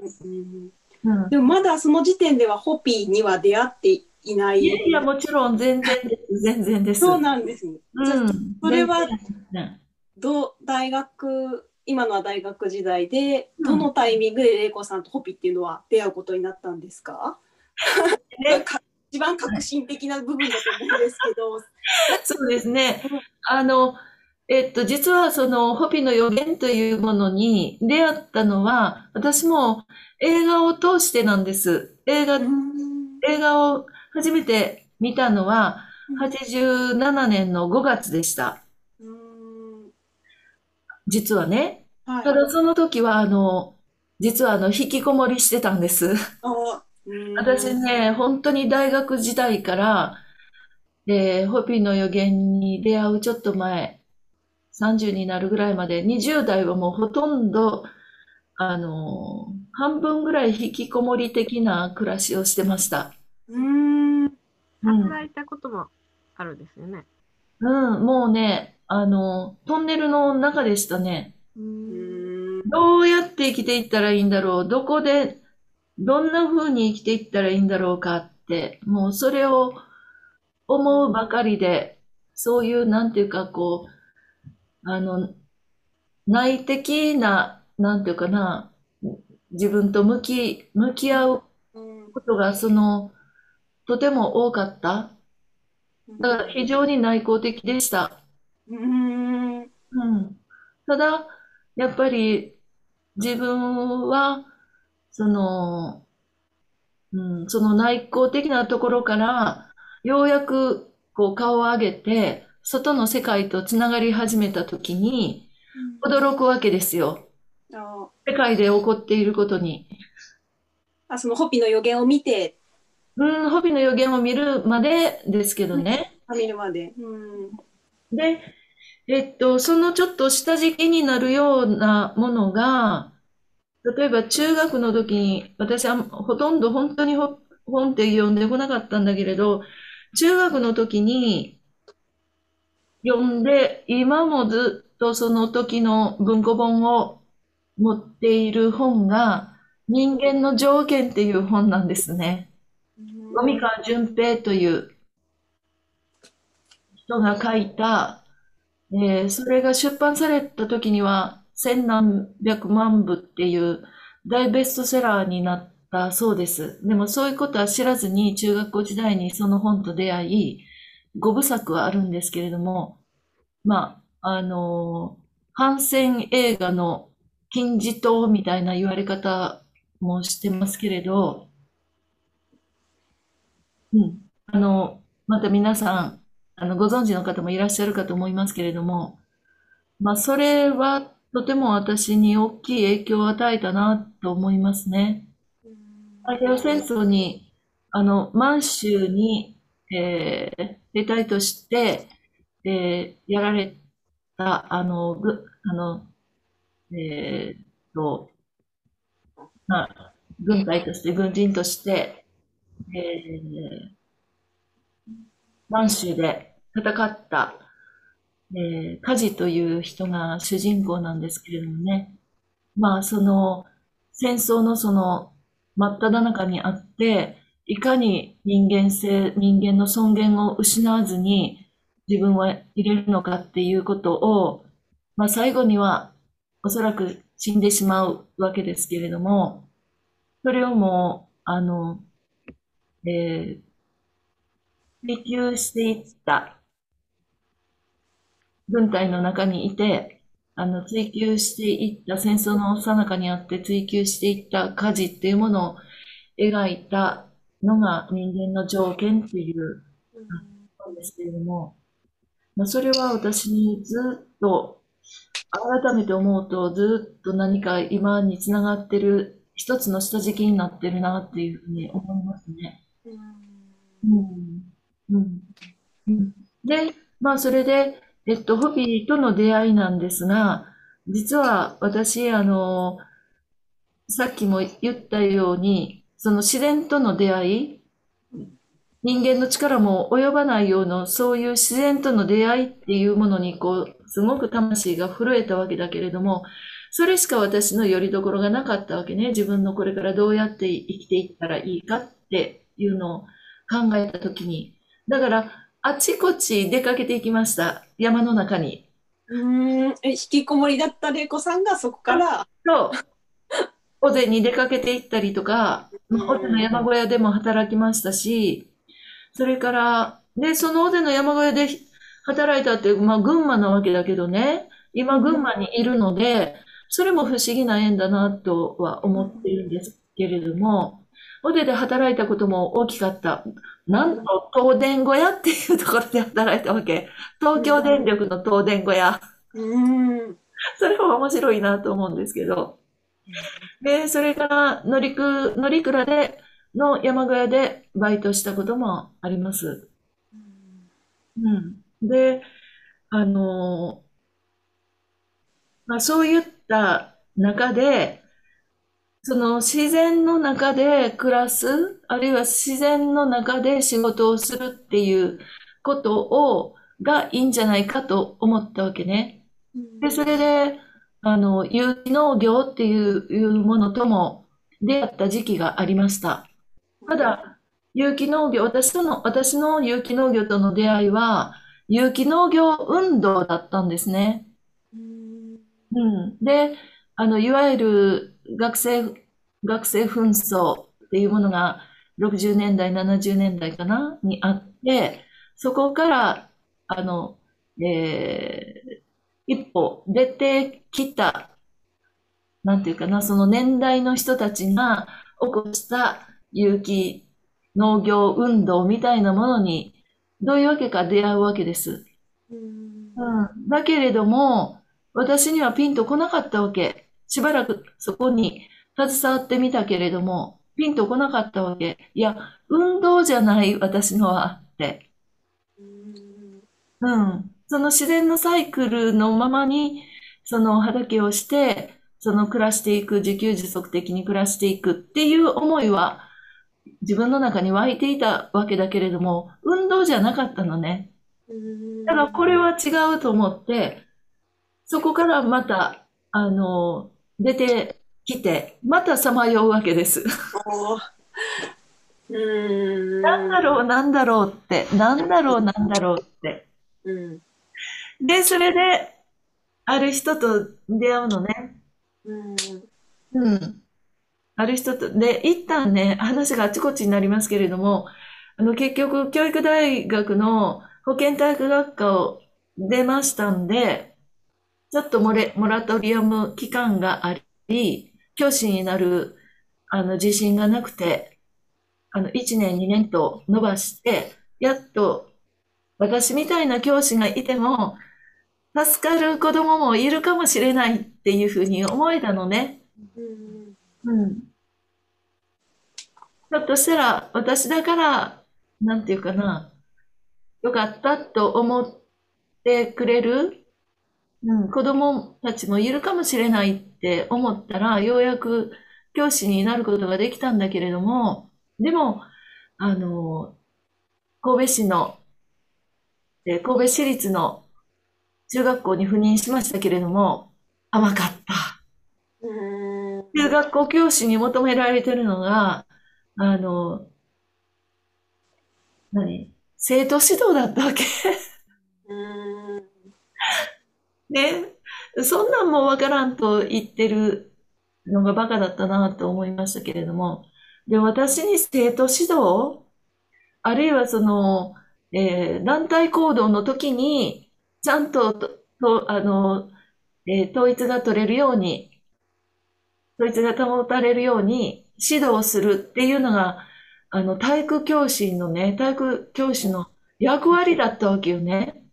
うん、でもまだその時点ではホピーには出会っていない。いやいや、もちろん全然です。全然です。そうなんですね。うん、それは、ど大学、今のは大学時代で、どのタイミングで玲子さんとホピーっていうのは出会うことになったんですか、*laughs* ね、一番革新的な部分だと思うんですけど。そうですね。あの、えっと、実はその、ホピの予言というものに出会ったのは、私も映画を通してなんです。映画、映画を初めて見たのは、87年の5月でした。実はね。ただその時は、あの、実はあの、引きこもりしてたんです。私ね、本当に大学時代から、で、ホピの予言に出会うちょっと前、30になるぐらいまで、20代はもうほとんど、あの、半分ぐらい引きこもり的な暮らしをしてました。うん。働いたこともあるんですよね。うん、もうね、あの、トンネルの中でしたね。うんどうやって生きていったらいいんだろうどこで、どんな風に生きていったらいいんだろうかって、もうそれを思うばかりで、そういう、なんていうか、こう、あの、内的な、なんていうかな、自分と向き、向き合うことが、その、とても多かった。だから非常に内向的でした。うん。うん。ただ、やっぱり自分は、その、うん、その内向的なところから、ようやくこう顔を上げて、外の世界とつながり始めたときに、驚くわけですよ。世界で起こっていることに。あ、そのホピの予言を見て。うん、ホピの予言を見るまでですけどね。見るまで。うん、で、えっと、そのちょっと下敷きになるようなものが、例えば中学の時に、私はほとんど本当に本って読んでこなかったんだけれど、中学の時に、読んで、今もずっとその時の文庫本を持っている本が、人間の条件っていう本なんですね。上川淳平という人が書いた、えー、それが出版された時には千何百万部っていう大ベストセラーになったそうです。でもそういうことは知らずに中学校時代にその本と出会い、五部作はあるんですけれども、まあ、あの、反戦映画の金字塔みたいな言われ方もしてますけれど、うん。あの、また皆さん、あの、ご存知の方もいらっしゃるかと思いますけれども、まあ、それはとても私に大きい影響を与えたなと思いますね。太平洋戦争に、あの、満州に、えー、兵隊として、えー、やられた、あの、ぐ、あの、えー、と、まあ、軍隊として、軍人として、えー、満州で戦った、えー、カジという人が主人公なんですけれどもね。まあ、その、戦争のその、真っ只中にあって、いかに人間性、人間の尊厳を失わずに自分は入れるのかっていうことを、まあ最後にはおそらく死んでしまうわけですけれども、それをもう、あの、えー、追求していった軍隊の中にいて、あの、追求していった戦争の最中にあって追求していった火事っていうものを描いたのが人間の条件っていう、なんですけれども、まあ、それは私にずっと、改めて思うとずっと何か今につながってる一つの下敷きになってるなっていうふうに思いますね。うん。うん。うん。で、まあそれで、えっと、ホビーとの出会いなんですが、実は私、あの、さっきも言ったように、その自然との出会い、人間の力も及ばないような、そういう自然との出会いっていうものに、こう、すごく魂が震えたわけだけれども、それしか私の拠り所がなかったわけね。自分のこれからどうやって生きていったらいいかっていうのを考えたときに。だから、あちこち出かけていきました。山の中に。うん、引きこもりだった玲子さんがそこから。そう。尾瀬に出かけて行ったりとか、尾瀬の山小屋でも働きましたし、それから、で、その尾瀬の山小屋で働いたって、まあ、群馬なわけだけどね、今群馬にいるので、それも不思議な縁だなとは思っているんですけれども、尾瀬で働いたことも大きかった。なんと、東電小屋っていうところで働いたわけ。東京電力の東電小屋。うん。それも面白いなと思うんですけど。で、それから乗りく、乗鞍で、の山小屋でバイトしたこともあります。うん。で、あの、まあそういった中で、その自然の中で暮らす、あるいは自然の中で仕事をするっていうことを、がいいんじゃないかと思ったわけね。で、それで、あの、有機農業っていうものとも出会った時期がありました。ただ、有機農業、私との、私の有機農業との出会いは、有機農業運動だったんですね。うん。で、あの、いわゆる学生、学生紛争っていうものが60年代、70年代かなにあって、そこから、あの、えー、一歩出てきた、なんていうかな、その年代の人たちが起こした有機農業運動みたいなものに、どういうわけか出会うわけです。うん、だけれども、私にはピンとこなかったわけ。しばらくそこに携わってみたけれども、ピンとこなかったわけ。いや、運動じゃない、私のは、って。うん。その自然のサイクルのままに、その畑をして、その暮らしていく、自給自足的に暮らしていくっていう思いは、自分の中に湧いていたわけだけれども、運動じゃなかったのね。だからこれは違うと思って、そこからまた、あの、出てきて、またさまようわけです。なんだろう、なんだろうって、なんだろう、なんだろうって。うんで、それで、ある人と出会うのね。うん。うん。ある人と、で、一旦ね、話があちこちになりますけれども、あの、結局、教育大学の保健体育学科を出ましたんで、ちょっとモレ、モラトリアム期間があり、教師になる、あの、自信がなくて、あの、1年、2年と伸ばして、やっと、私みたいな教師がいても、助かる子供もいるかもしれないっていうふうに思えたのね。うん。ひょっとしたら私だから、なんていうかな、よかったと思ってくれる、うん、子供たちもいるかもしれないって思ったら、ようやく教師になることができたんだけれども、でも、あの、神戸市の、神戸市立の中学校に赴任しましたけれども、甘かった。中学校教師に求められてるのが、あの、何？生徒指導だったわけ。ね。そんなんもわからんと言ってるのがバカだったなと思いましたけれども。で、私に生徒指導あるいはその、えー、団体行動の時に、ちゃんと、と、あの、えー、統一が取れるように、統一が保たれるように指導するっていうのが、あの、体育教師のね、体育教師の役割だったわけよね。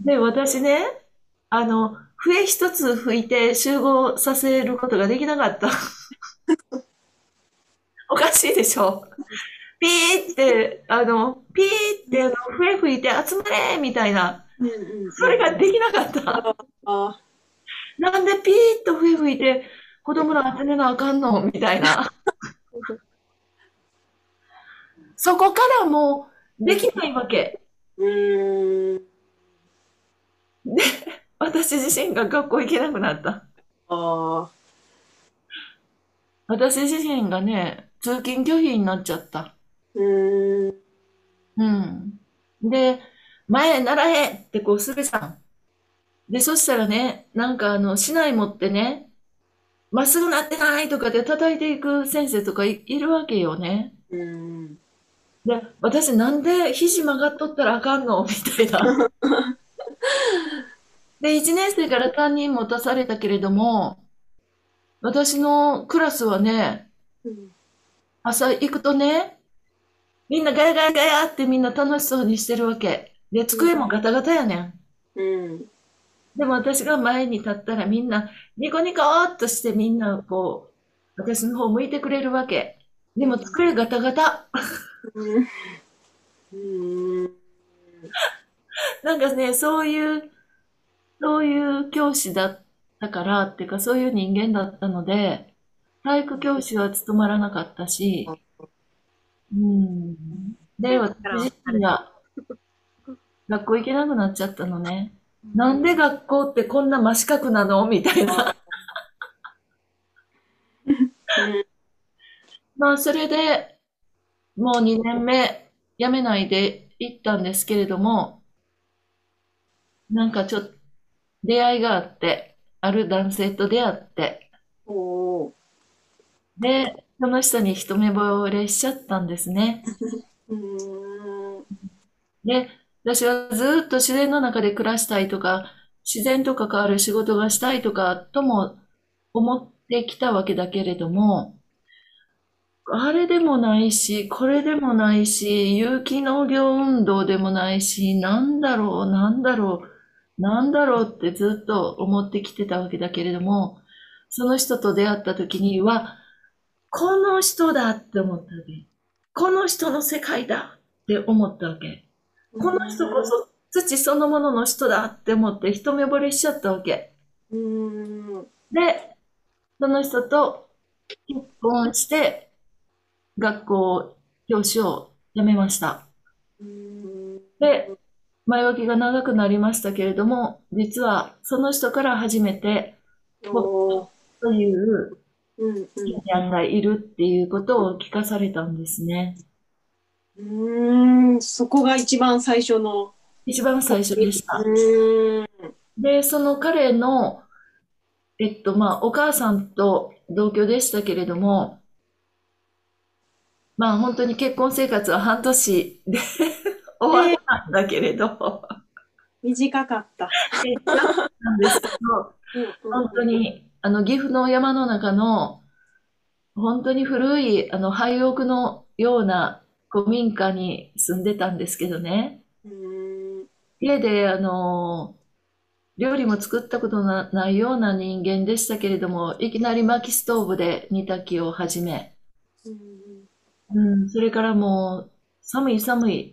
で、私ね、あの、笛一つ吹いて集合させることができなかった。*laughs* おかしいでしょピーって、あの、ピーってあの笛吹いて集まれみたいな。それができなかった。なんでピーッと笛吹いて子供ら集めなあかんの？みたいな。そこからもうできないわけ。で、私自身が学校行けなくなった。あ私自身がね、通勤拒否になっちゃった。うん。うん。で、前ならへんってこう、すべさん。で、そしたらね、なんかあの、市内持ってね、まっすぐなってないとかで叩いていく先生とかい、いるわけよね。うん。で、私なんで肘曲がっとったらあかんの？みたいな。*laughs* で、1年生から担任持たされたけれども、私のクラスはね、朝行くとね、みんなガヤガヤガヤってみんな楽しそうにしてるわけ。で、机もガタガタやねん。うん。でも私が前に立ったらみんなニコニコーっとしてみんなこう、私の方向いてくれるわけ。でも机ガタガタ。うん、*laughs* なんかね、そういう、そういう教師だったからっていうか、そういう人間だったので、体育教師は務まらなかったし、うん。で、私自身が学校行けなくなっちゃったのね。なんで学校ってこんな真四角なの？みたいな。まあ、それで、もう2年目、辞めないで行ったんですけれども、なんかちょっと、出会いがあって、ある男性と出会って、で、その人に一目惚れしちゃったんですね。で、私はずっと自然の中で暮らしたいとか、自然と関わる仕事がしたいとか、とも思ってきたわけだけれども、あれでもないし、これでもないし、有機農業運動でもないし、なんだろう、なんだろう、なんだろうってずっと思ってきてたわけだけれども、その人と出会った時には、この人だって思ったわけ。この人の世界だって思ったわけ。この人こそ土そのものの人だって思って一目惚れしちゃったわけ。で、その人と結婚して、学校教師を辞めました。で、前置きが長くなりましたけれども、実はその人から初めて、というインディアンがいるっていうことを聞かされたんですね。うん、そこが一番最初の。一番最初でした。で、その彼の、えっと、まあ、お母さんと同居でしたけれども、まあ、本当に結婚生活は半年で終わったんだけれど、短かった。なんですけど、本当に、あの、岐阜の山の中の、本当に古い、あの、廃屋のような古民家に住んでたんですけどね。家で、あの、料理も作ったことのないような人間でしたけれども、いきなり薪ストーブで煮炊きを始め、うん、それからもう、寒い寒い、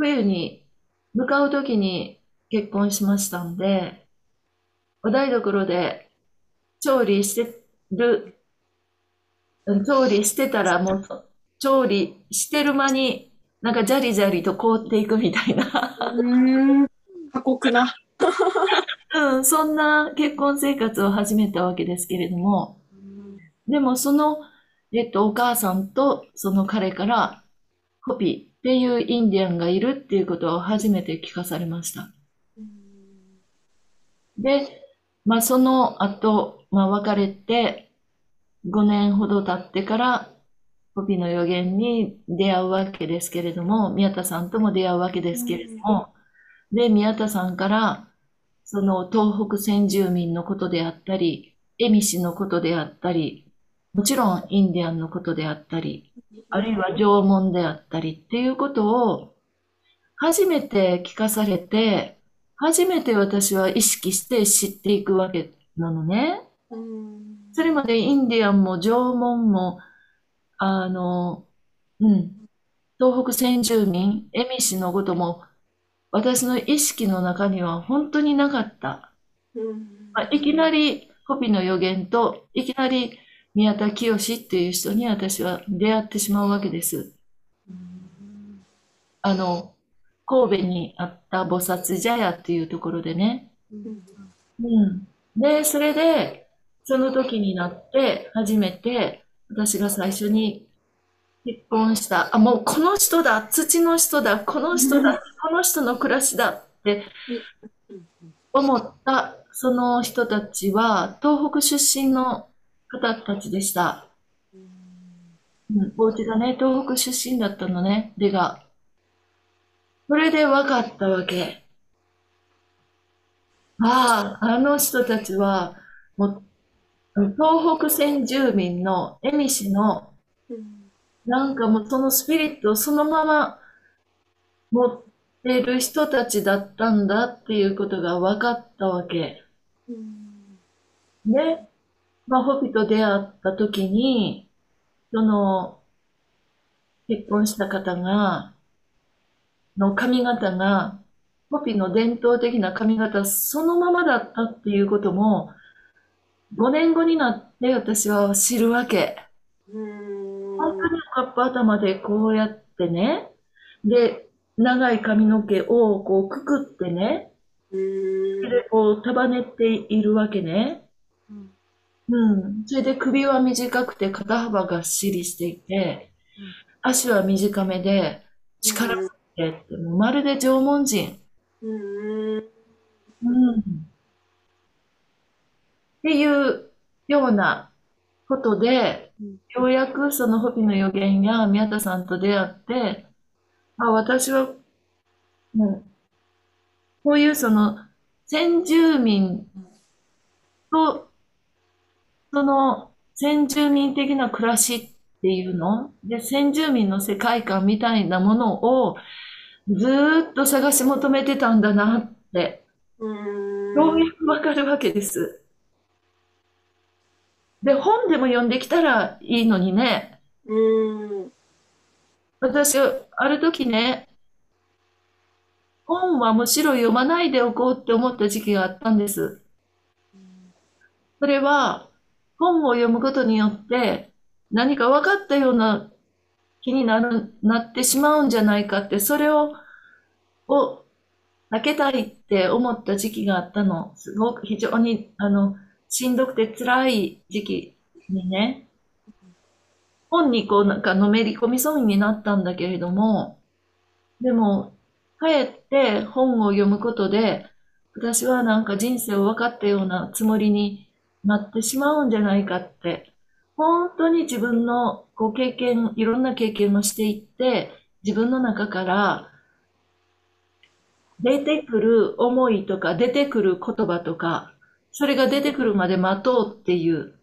冬に向かう時に結婚しましたんで、お台所で調理してる、調理してたらもう調理してる間に、なんかジャリジャリと凍っていくみたいな。うん、過酷な。うん、そんな結婚生活を始めたわけですけれども、でもその、えっと、お母さんとその彼から、コピっていうインディアンがいるっていうことを初めて聞かされました。で、まあその後、まあ別れて、5年ほど経ってから、コピの予言に出会うわけですけれども、宮田さんとも出会うわけですけれども、で、宮田さんから、その東北先住民のことであったり、恵美氏のことであったり、もちろんインディアンのことであったり、あるいは縄文であったりっていうことを初めて聞かされて、初めて私は意識して知っていくわけなのね。それまでインディアンも縄文も、あの、うん、東北先住民、エミシのことも、私の意識の中には本当になかった。まあ、いきなりコピの予言と、いきなり宮田清っていう人に私は出会ってしまうわけです。あの、神戸にあった菩薩茶屋っていうところでね。うん。で、それで、その時になって初めて私が最初に結婚した、あ、もうこの人だ、土の人だ、この人だ、*laughs* この人の暮らしだって思ったその人たちは東北出身の方たちでした。うん、お家がね、東北出身だったのね、でが。それで分かったわけ。ああ、あの人たちは、もう、東北先住民の恵美氏の、なんかもうそのスピリットをそのまま持ってる人たちだったんだっていうことが分かったわけ。で、まあ、ホピと出会った時に、その、結婚した方が、の髪型が、ホピの伝統的な髪型そのままだったっていうことも、5年後になって私は知るわけ。本当にカップ頭でこうやってね、で、長い髪の毛をこうくくってね、でこう束ねているわけね。うん。それで首は短くて肩幅がっしりしていて、足は短めで力がってって、もうまるで縄文人。うん。うん。っていうようなことで、ようやくそのホピの予言や宮田さんと出会って、あ、私は、もう、こういうその先住民とその先住民的な暮らしっていうの？で、先住民の世界観みたいなものをずーっと探し求めてたんだなって、ようやくわかるわけです。で、本でも読んできたらいいのにね。私、ある時ね、本はむしろ読まないでおこうって思った時期があったんです。それは、本を読むことによって何か分かったような気になる、なってしまうんじゃないかって、それを、を避けたいって思った時期があったの。すごく非常に、あの、しんどくて辛い時期にね、本にこうなんかのめり込みそうになったんだけれども、でも、かえって本を読むことで、私はなんか人生を分かったようなつもりになってしまうんじゃないかって、本当に自分のこう経験、いろんな経験をしていって、自分の中から出てくる思いとか出てくる言葉とか、それが出てくるまで待とうっていう、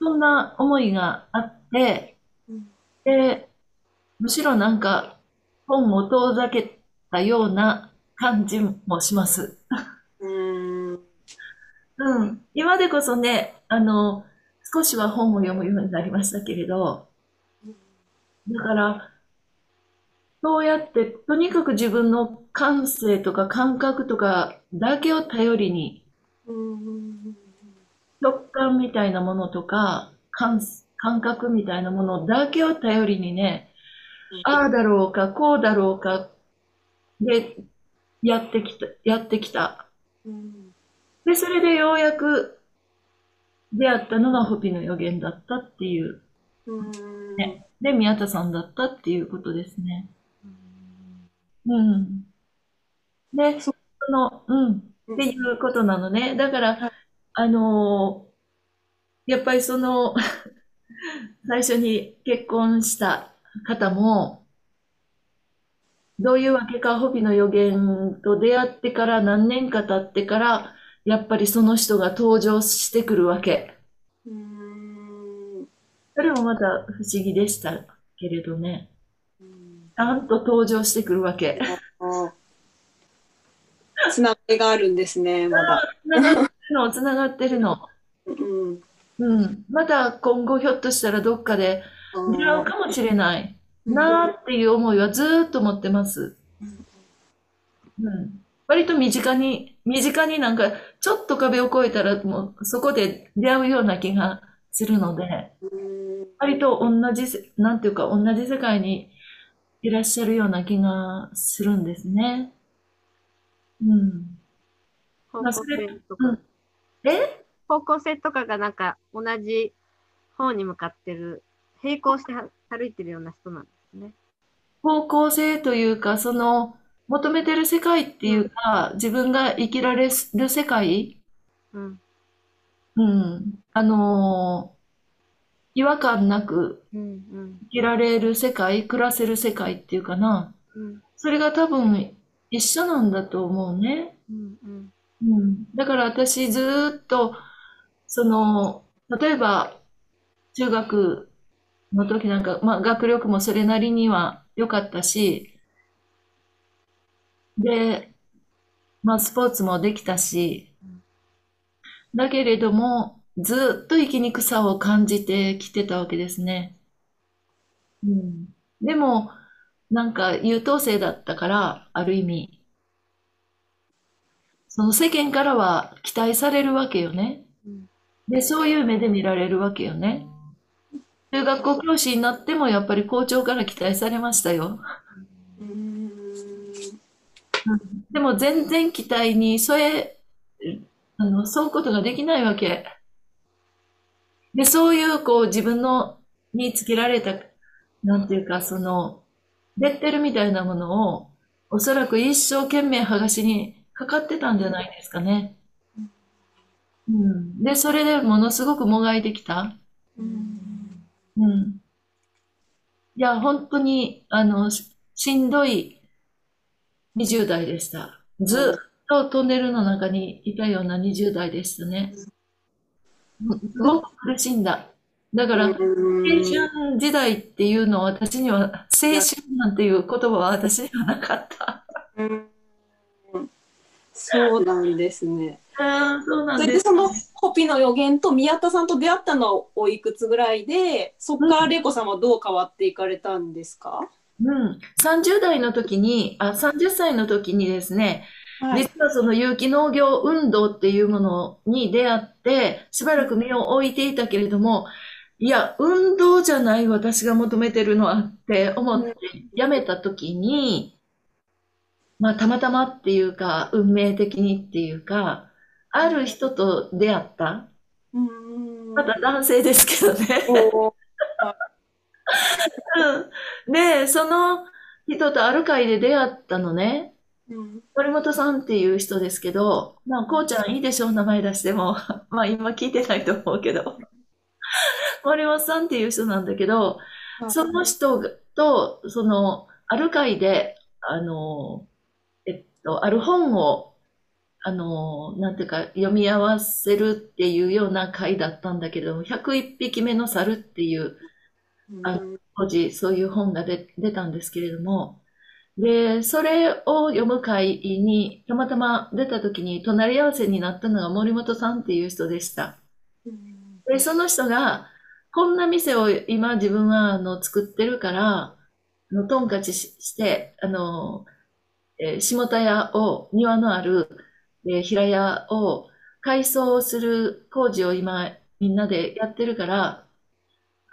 そんな思いがあって、で、むしろなんか本を遠ざけたような感じもします。うん。今でこそね、あの、少しは本を読むようになりましたけれど、だから、そうやって、とにかく自分の感性とか感覚とかだけを頼りに、直感みたいなものとか、感感覚みたいなものだけを頼りにね、ああだろうか、こうだろうか、で、やってきた、やってきた。で、それでようやく出会ったのがホピの予言だったっていう。ね、で、宮田さんだったっていうことですね。うん。で、その、うん、っていうことなのね。だから、あのー、やっぱりその *laughs* 最初に結婚した方も、どういうわけか、ホビの予言と出会ってから何年か経ってから、やっぱりその人が登場してくるわけ。それもまた不思議でしたけれどね。ちゃんと登場してくるわけ。つながりがあるんですね、まだ。つながってるの、つながってるの。うん。うん。まだ今後ひょっとしたらどっかで出会うかもしれないなーっていう思いはずーっと持ってます。うん。割と身近に、身近になんかちょっと壁を越えたらもうそこで出会うような気がするので、うん割と同じせ、なんていうか同じ世界にいらっしゃるような気がするんですね。うん。方向性とかうん。え？方向性とかがなんか同じ方に向かってる、並行しては歩いてるような人なんですね。方向性というか、その、求めてる世界っていうか、自分が生きられる世界、うん。うん、あのー違和感なく生きられる世界、暮らせる世界っていうかな。うんそれが多分一緒なんだと思うね。うんうんうん。だから私ずーっと、その、例えば、中学の時なんか、まあ学力もそれなりには良かったし、で、まあスポーツもできたし、だけれども、ずーっと生きにくさを感じてきてたわけですね。うん。でも、なんか優等生だったから、ある意味、その世間からは期待されるわけよね。うんで、そういう目で見られるわけよね。中学校教師になってもやっぱり校長から期待されましたよ。うんでも全然期待に添え、あの、沿うことができないわけ。で、そういうこう自分のにつけられた、なんていうか、その、レッテルみたいなものを、おそらく一生懸命剥がしにかかってたんじゃないですかね。うん。で、それでものすごくもがいてきた。うんうん。いや、本当に、あの、ししんどい20代でした。ずっとトンネルの中にいたような20代でしたね。すごく苦しんだ。だから、青春時代っていうのは私には、青春なんていう言葉は私にはなかった。うんそうなんですね。そうなんそれで。ですそのホピの予言と宮田さんと出会ったのはおいくつぐらいで、そこから玲子さんはどう変わっていかれたんですか、うん。30代の時に、あ、30歳の時にですね、はい。実はその有機農業運動っていうものに出会って、しばらく身を置いていたけれども、いや、運動じゃない私が求めてるのはって思って辞めた時に、まあたまたまっていうか、運命的にっていうか、ある人と出会った。うんまた男性ですけどね。うんで、その人とある会で出会ったのね。うん森本さんっていう人ですけど、まあ、こうちゃんいいでしょう、名前出しても。*laughs* まあ、今聞いてないと思うけど。*laughs* 森本さんっていう人なんだけど、その人と、その、ある会で、あの、えっと、ある本を、あの、なんていうか、読み合わせるっていうような会だったんだけども、101匹目の猿っていう、あ当時そういう本が出、出たんですけれども、で、それを読む会にたまたま出た時に隣り合わせになったのが森本さんっていう人でした。うん。で、その人が、こんな店を今自分はあの作ってるから、あのトンカチしして、あの、えー下田屋を、庭のある、えー平屋を改装する工事を今みんなでやってるから、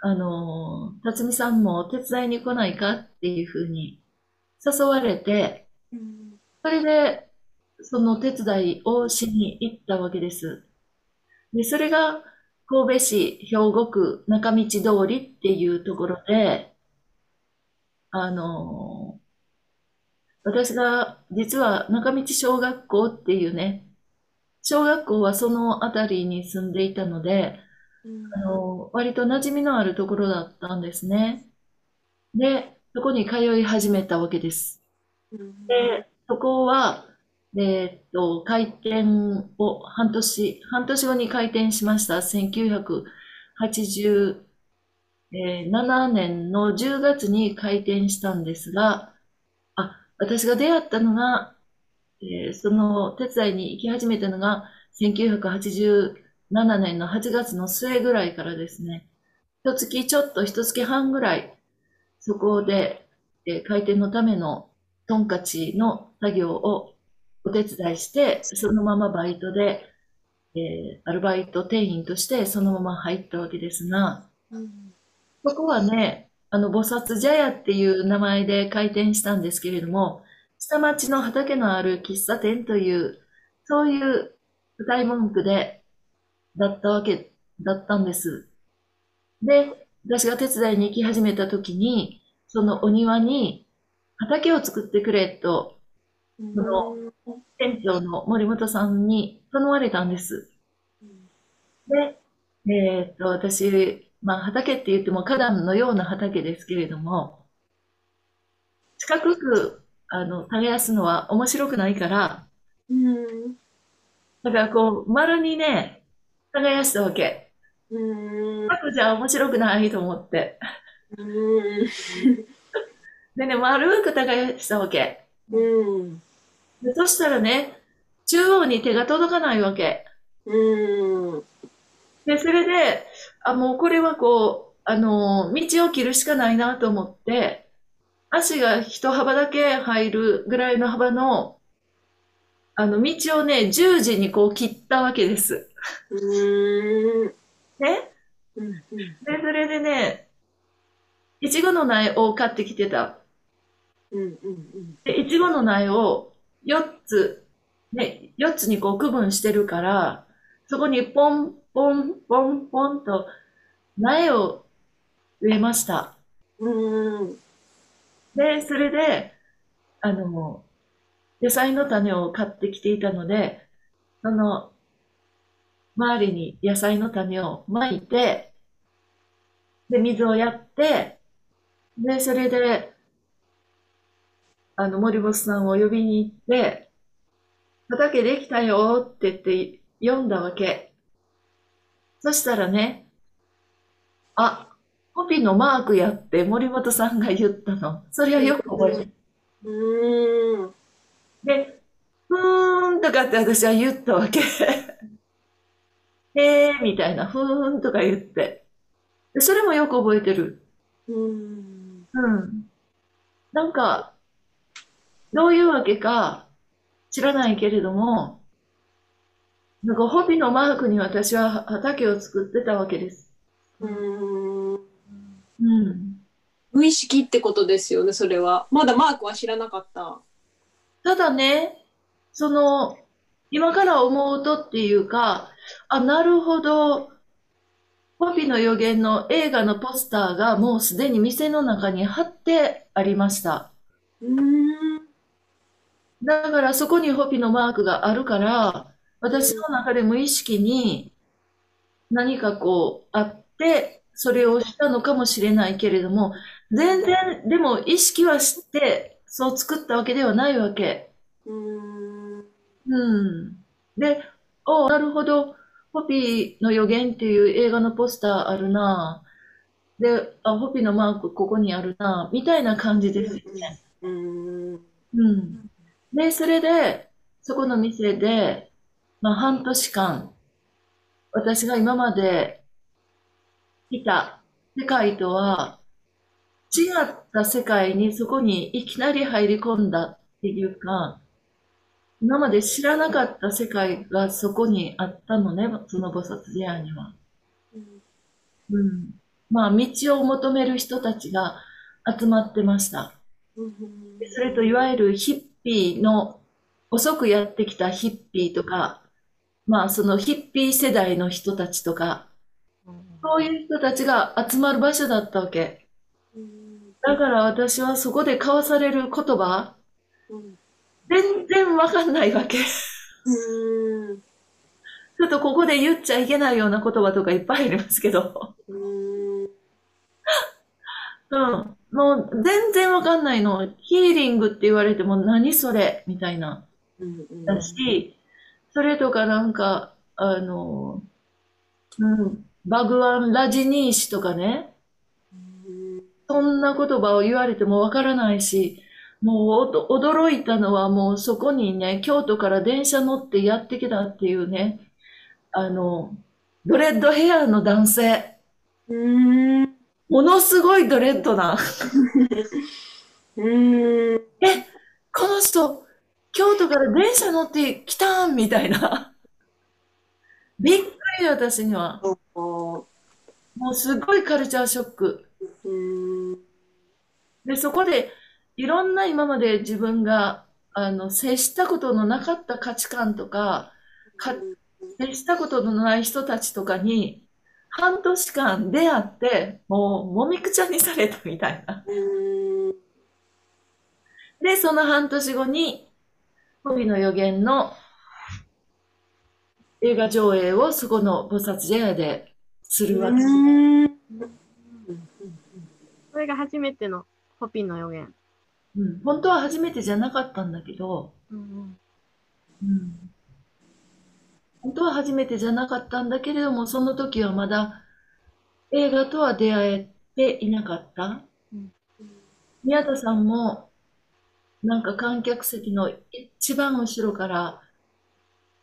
あの、辰巳さんも手伝いに来ないかっていうふうに誘われて、それで、その手伝いをしに行ったわけです。で、それが神戸市兵庫区中道通りっていうところで、あの、私が実は中道小学校っていうね、小学校はその辺りに住んでいたので、あの、割と馴染みのあるところだったんですね。で、そこに通い始めたわけです。うんで、そこは、えーっと、開店を半年、半年後に開店しました。1987年の10月に開店したんですが、あ、私が出会ったのが、えーその手伝いに行き始めたのが7年の8月の末ぐらいからですね。一月ちょっと一月半ぐらい、そこで、えー開店のためのトンカチの作業をお手伝いして、そのままバイトで、えーアルバイト店員としてそのまま入ったわけですが、そこはね、あの、菩薩茶屋っていう名前で開店したんですけれども、下町の畑のある喫茶店という、そういう歌い文句で、だったわけ、だったんです。で、私が手伝いに行き始めた時に、そのお庭に畑を作ってくれと、の店長の森本さんに頼まれたんです。で、えーっと、私、まあ畑って言っても花壇のような畑ですけれども、四角く、あの、耕すのは面白くないから、うんだからこう、丸にね、耕したわけ。うん四角じゃ面白くないと思って。うんでね、丸く耕したわけ。うんでそしたらね、中央に手が届かないわけ。うんで、それで、あ、もうこれはこう、あの、道を切るしかないなと思って、足が一幅だけ入るぐらいの幅の、あの、道をね、十字にこう切ったわけです。うんね？うんで、それでね、いちごの苗を買ってきてた。うんうんで、いちごの苗を4つ、ね、4つにこう区分してるから、そこにポン、ポン、ポン、ポンと苗を植えました。うんで、それで、あの、野菜の種を買ってきていたので、その、周りに野菜の種をまいて、で、水をやって、で、それで、あの、森本さんを呼びに行って、畑できたよって言って読んだわけ。そしたらね、あ、コピーのマークやって森本さんが言ったの。それはよく覚えてる。うんで、ふーんとかって私は言ったわけ。えーみたいな、ふーんとか言って。で、それもよく覚えてる。うんうん。なんか、どういうわけか知らないけれども、なんかホビのマークに私は畑を作ってたわけです。うんうん。無意識ってことですよね、それは。まだマークは知らなかった。ただね、その、今から思うとっていうか、あ、なるほど、ホビの予言の映画のポスターがもうすでに店の中に貼ってありました。うんだからそこにホピのマークがあるから、私の中で無意識に何かこうあって、それをしたのかもしれないけれども、全然、でも意識はして、そう作ったわけではないわけ。うんうん。で、おなるほど。ホピーの予言っていう映画のポスターあるな。で、あ、ホピーのマークここにあるな。みたいな感じですよね。うんうん。で、それで、そこの店で、まあ、半年間、私が今までいた世界とは違った世界にそこにいきなり入り込んだっていうか、今まで知らなかった世界がそこにあったのね、その菩薩寺屋には。うん。まあ、道を求める人たちが集まってました。でそれといわゆるヒッピーの遅くやってきたヒッピーとか、まあそのヒッピー世代の人たちとか、そういう人たちが集まる場所だったわけ。だから私はそこで交わされる言葉、全然わかんないわけ。ちょっとここで言っちゃいけないような言葉とかいっぱいありますけど。うん。もう全然わかんないの。ヒーリングって言われても何それみたいな。だし、それとかなんか、あの、うん、バグワン・ラジニーシとかね、そんな言葉を言われてもわからないし、もう驚いたのはもうそこにね、京都から電車乗ってやってきたっていうね、あの、ドレッドヘアの男性。うーん。ものすごいドレッドな。うーん。え、この人、京都から電車乗って来たんみたいな。びっくり私には。おもうすごいカルチャーショック。うーん。で、そこでいろんな今まで自分が、あの、接したことのなかった価値観とか、か、接したことのない人たちとかに、半年間出会って、もう、もみくちゃにされたみたいな。で、その半年後に、ホビの予言の映画上映をそこの菩薩茶屋でするわけ。それが初めてのポピーの予言。うん、本当は初めてじゃなかったんだけど、うんうん、本当は初めてじゃなかったんだけれども、その時はまだ映画とは出会えていなかった。うん宮田さんも、なんか観客席の一番後ろから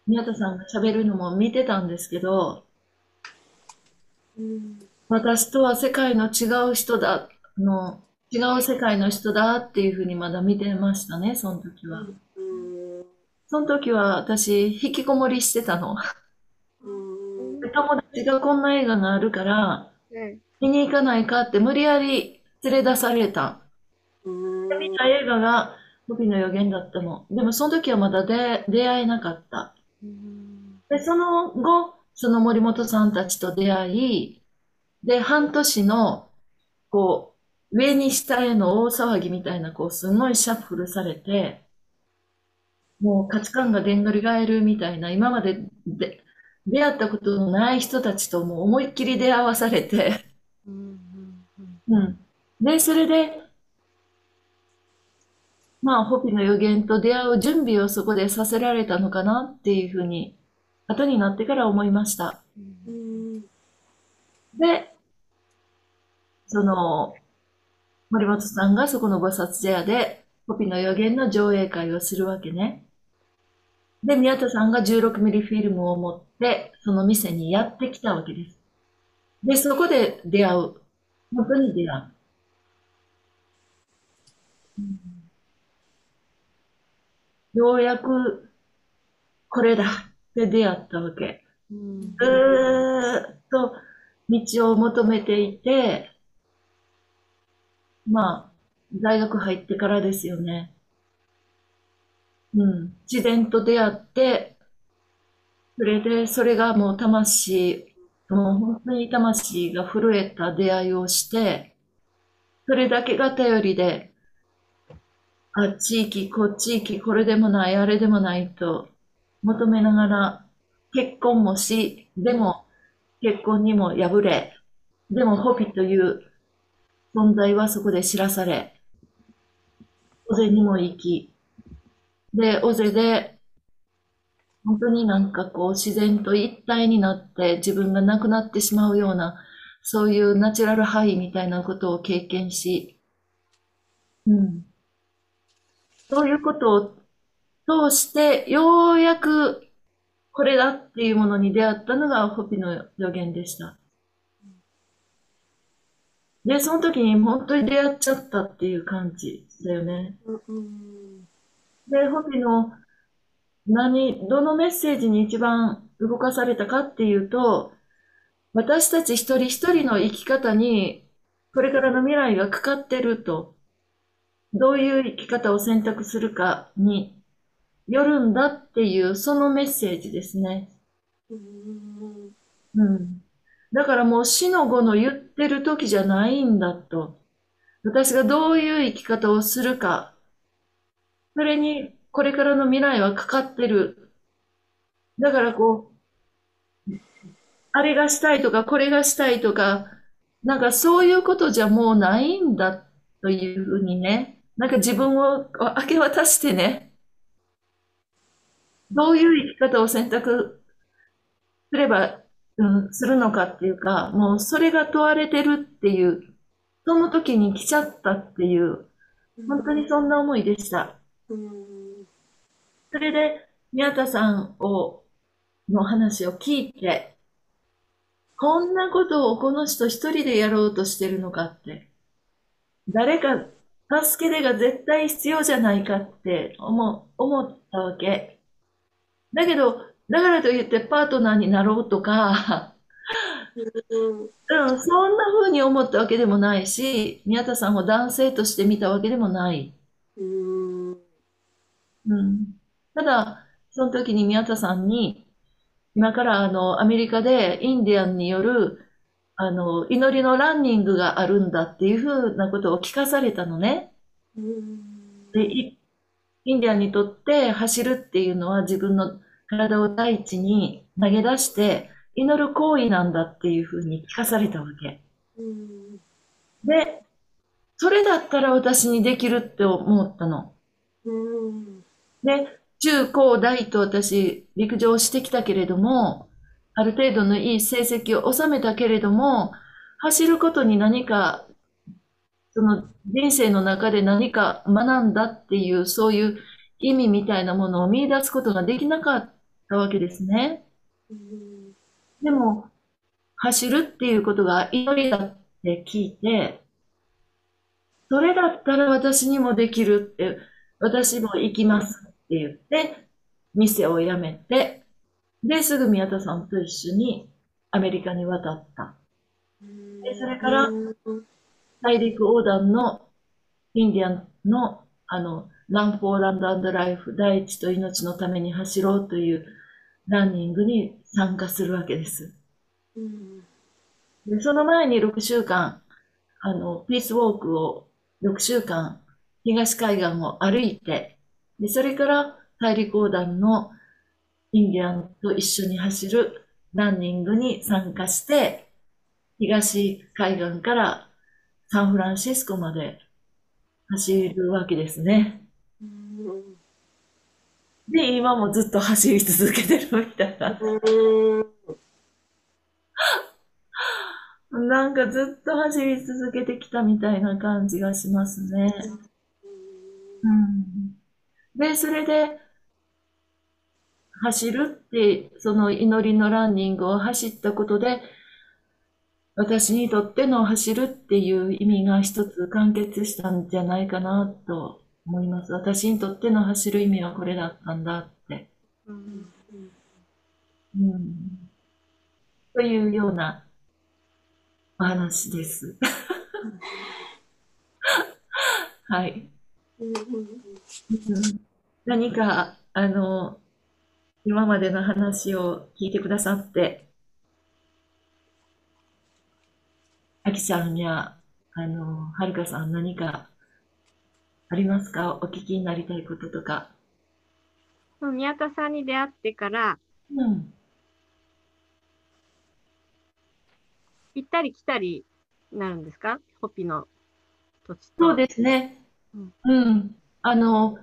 宮田さんが喋るのも見てたんですけど、うん。私とは世界の違う人だ、の、違う世界の人だっていうふうにまだ見てましたね、その時は。うん。その時は私、引きこもりしてたの。友達がこんな映画があるから、うん見に行かないかって無理やり連れ出された。見た映画が、ボビの予言だったの。でもその時はまだ出出会えなかった。うんで、その後、その森本さんたちと出会い、で、半年の、こう、上に下への大騒ぎみたいな、こう、すごいシャッフルされて、もう価値観がでんがり返るみたいな、今までで出会ったことのない人たちともう思いっきり出会わされて、うんうんうん。で、それで、まあ、ホピの予言と出会う準備をそこでさせられたのかなっていうふうに、後になってから思いました。うんうん。で、その、森本さんがそこの菩薩茶屋で、ポピの予言の上映会をするわけね。で、宮田さんが16ミリフィルムを持って、その店にやってきたわけです。で、そこで出会う。本当に出会う。うんようやく、これだって出会ったわけ。うんずーっと道を求めていて、まあ、大学入ってからですよね。うん。自然と出会って、それで、それがもう魂、もう本当に魂が震えた出会いをして、それだけが頼りで、あっち行き、こっち行き、これでもない、あれでもないと求めながら、結婚もし、でも結婚にも敗れ、でもホピという存在はそこで知らされ、尾瀬にも行き、で、尾瀬で、本当になんかこう自然と一体になって自分がなくなってしまうような、そういうナチュラルハイみたいなことを経験し、うん。そういうことを通して、ようやくこれだっていうものに出会ったのがホピの予言でした。で、その時に本当に出会っちゃったっていう感じだよね。うん。で、ホピの何、どのメッセージに一番動かされたかっていうと、私たち一人一人の生き方に、これからの未来がかかってると、どういう生き方を選択するかによるんだっていう、そのメッセージですね。うん。うん。だからもう死の後の言ってる時じゃないんだと。私がどういう生き方をするか。それにこれからの未来はかかってる。だからこう、あれがしたいとか、これがしたいとか、なんかそういうことじゃもうないんだというふうにね、なんか自分を明け渡してね、どういう生き方を選択すれば、うん、するのかっていうか、もうそれが問われてるっていう、その時に来ちゃったっていう、本当にそんな思いでした。それで、宮田さんを、の話を聞いて、こんなことをこの人一人でやろうとしてるのかって、誰か助け手が絶対必要じゃないかって思思ったわけ。だけど、だからといってパートナーになろうとか、うん、そんな風に思ったわけでもないし、宮田さんを男性として見たわけでもない。うん、うん、ただ、その時に宮田さんに、今からあの、アメリカでインディアンによる、あの、祈りのランニングがあるんだっていうふうなことを聞かされたのね。で、インディアンにとって走るっていうのは自分の体を大地に投げ出して祈る行為なんだっていうふうに聞かされたわけ。で、それだったら私にできるって思ったの。で、中高大と私陸上してきたけれども、ある程度のいい成績を収めたけれども、走ることに何か、その人生の中で何か学んだっていう、そういう意味みたいなものを見出すことができなかったわけですね。でも、走るっていうことが祈りだって聞いて、それだったら私にもできるって、私も行きますって言って、店を辞めて、で、すぐ宮田さんと一緒にアメリカに渡った。で、それから、大陸横断のインディアンの、あの、ランフォーランドライフ、大地と命のために走ろうというランニングに参加するわけです。でその前に6週間、あの、ピースウォークを6週間、東海岸を歩いて、で、それから大陸横断のインディアンと一緒に走るランニングに参加して、東海岸からサンフランシスコまで走るわけですね。で、今もずっと走り続けてるみたいな。なんかずっと走り続けてきたみたいな感じがしますね。うん、で、それで、走るって、その祈りのランニングを走ったことで、私にとっての走るっていう意味が一つ完結したんじゃないかなと思います。私にとっての走る意味はこれだったんだって。うん、うん、というようなお話です。はい。何か、あの、今までの話を聞いてくださって、あきちゃんや、あの、はるかさん何かありますか？お聞きになりたいこととか。宮田さんに出会ってから、うん。行ったり来たりなるんですか？ホピの土地と。そうですね。うん。うん、あの、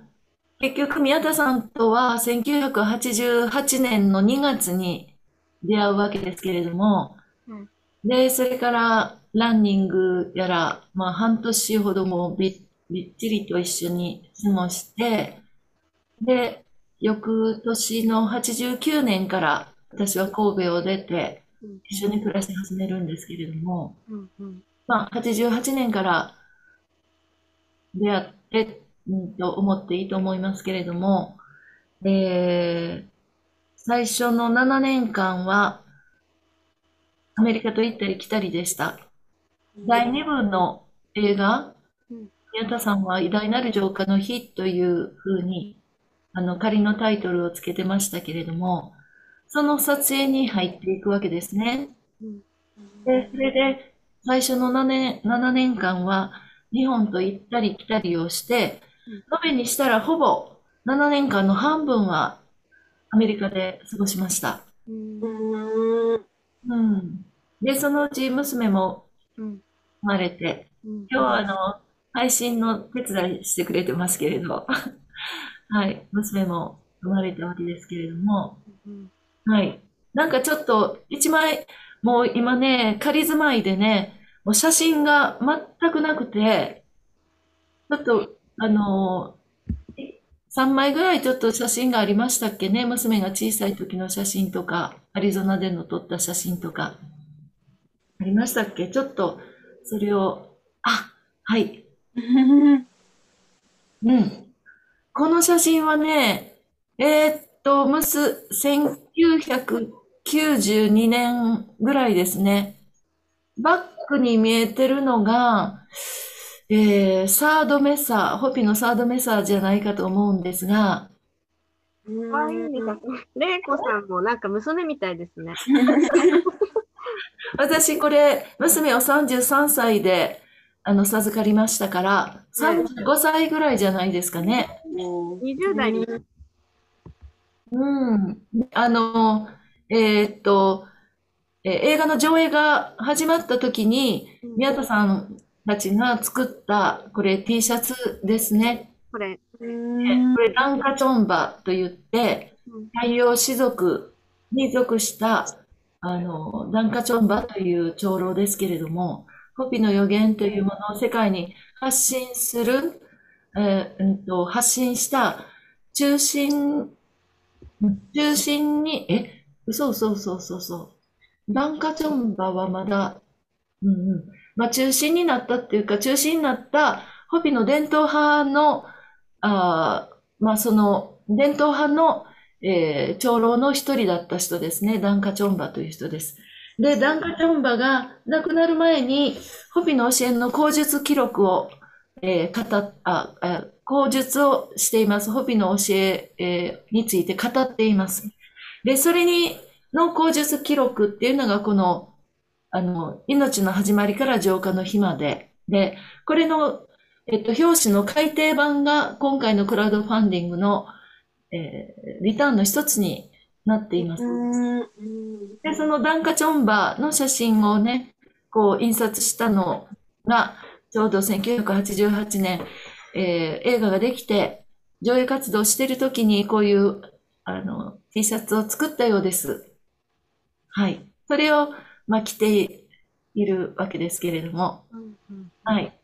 結局宮田さんとは1988年の2月に出会うわけですけれども、うん、で、それからランニングやら、まあ半年ほどもびっびっちりと一緒に過ごして、で、翌年の89年から私は神戸を出て、一緒に暮らし始めるんですけれども、うんうん、まあ、88年から出会って、うんと思っていいと思いますけれども、えー、最初の7年間は、アメリカと行ったり来たりでした。第2部の映画、宮田さんは偉大なる浄化の日というふうに、あの、仮のタイトルをつけてましたけれども、その撮影に入っていくわけですね。で、それで、最初の7年 ,7 年間は、日本と行ったり来たりをして、延べにしたらほぼ7年間の半分はアメリカで過ごしました。うん。で、そのうち娘も生まれて、今日はあの、配信の手伝いしてくれてますけれど、*laughs* はい、娘も生まれたわけですけれども、はい。なんかちょっと一枚、もう今ね、仮住まいでね、もう写真が全くなくて、ちょっとあの、3枚ぐらいちょっと写真がありましたっけね。娘が小さい時の写真とか、アリゾナでの撮った写真とか。ありましたっけ？ちょっと、それを、あ、はい。うん。この写真はね、えー、っと、むす、1992年ぐらいですね。バックに見えてるのが、えー、サードメサー、ホピのサードメサーじゃないかと思うんですが。かわいいですレイコさんもなんか娘みたいですね。*laughs* 私これ、娘を33歳で、あの、授かりましたから、35歳ぐらいじゃないですかね。20代に。うん。あの、えー、っと、えー、映画の上映が始まった時に、宮田さんたちが作った、これ T シャツですね。これ。これ、ダンカチョンバと言って、太陽氏族に属した、あの、ダンカチョンバという長老ですけれども、コピの予言というものを世界に発信する、えー、うんと、発信した中心、中心に、え、嘘嘘嘘嘘嘘。ダンカチョンバはまだ、うんうん。まあ中心になったっていうか、中心になったホピの伝統派の、あまあその伝統派の、えー、長老の一人だった人ですね。ダンカチョンバという人です。で、ダンカチョンバが亡くなる前に、ホピの教えの口述記録を、えー、語っ、あ、口述をしています。ホピの教ええー、について語っています。で、それに、の口述記録っていうのがこの、あの、命の始まりから浄化の日まで。で、これの、えっと、表紙の改訂版が今回のクラウドファンディングの、えー、リターンの一つになっています。で、そのダンカチョンバの写真をね、こう印刷したのが、ちょうど1988年、えー、映画ができて、上映活動している時にこういう、あの、T シャツを作ったようです。はい。それを、まあ、着ているわけですけれども。はい。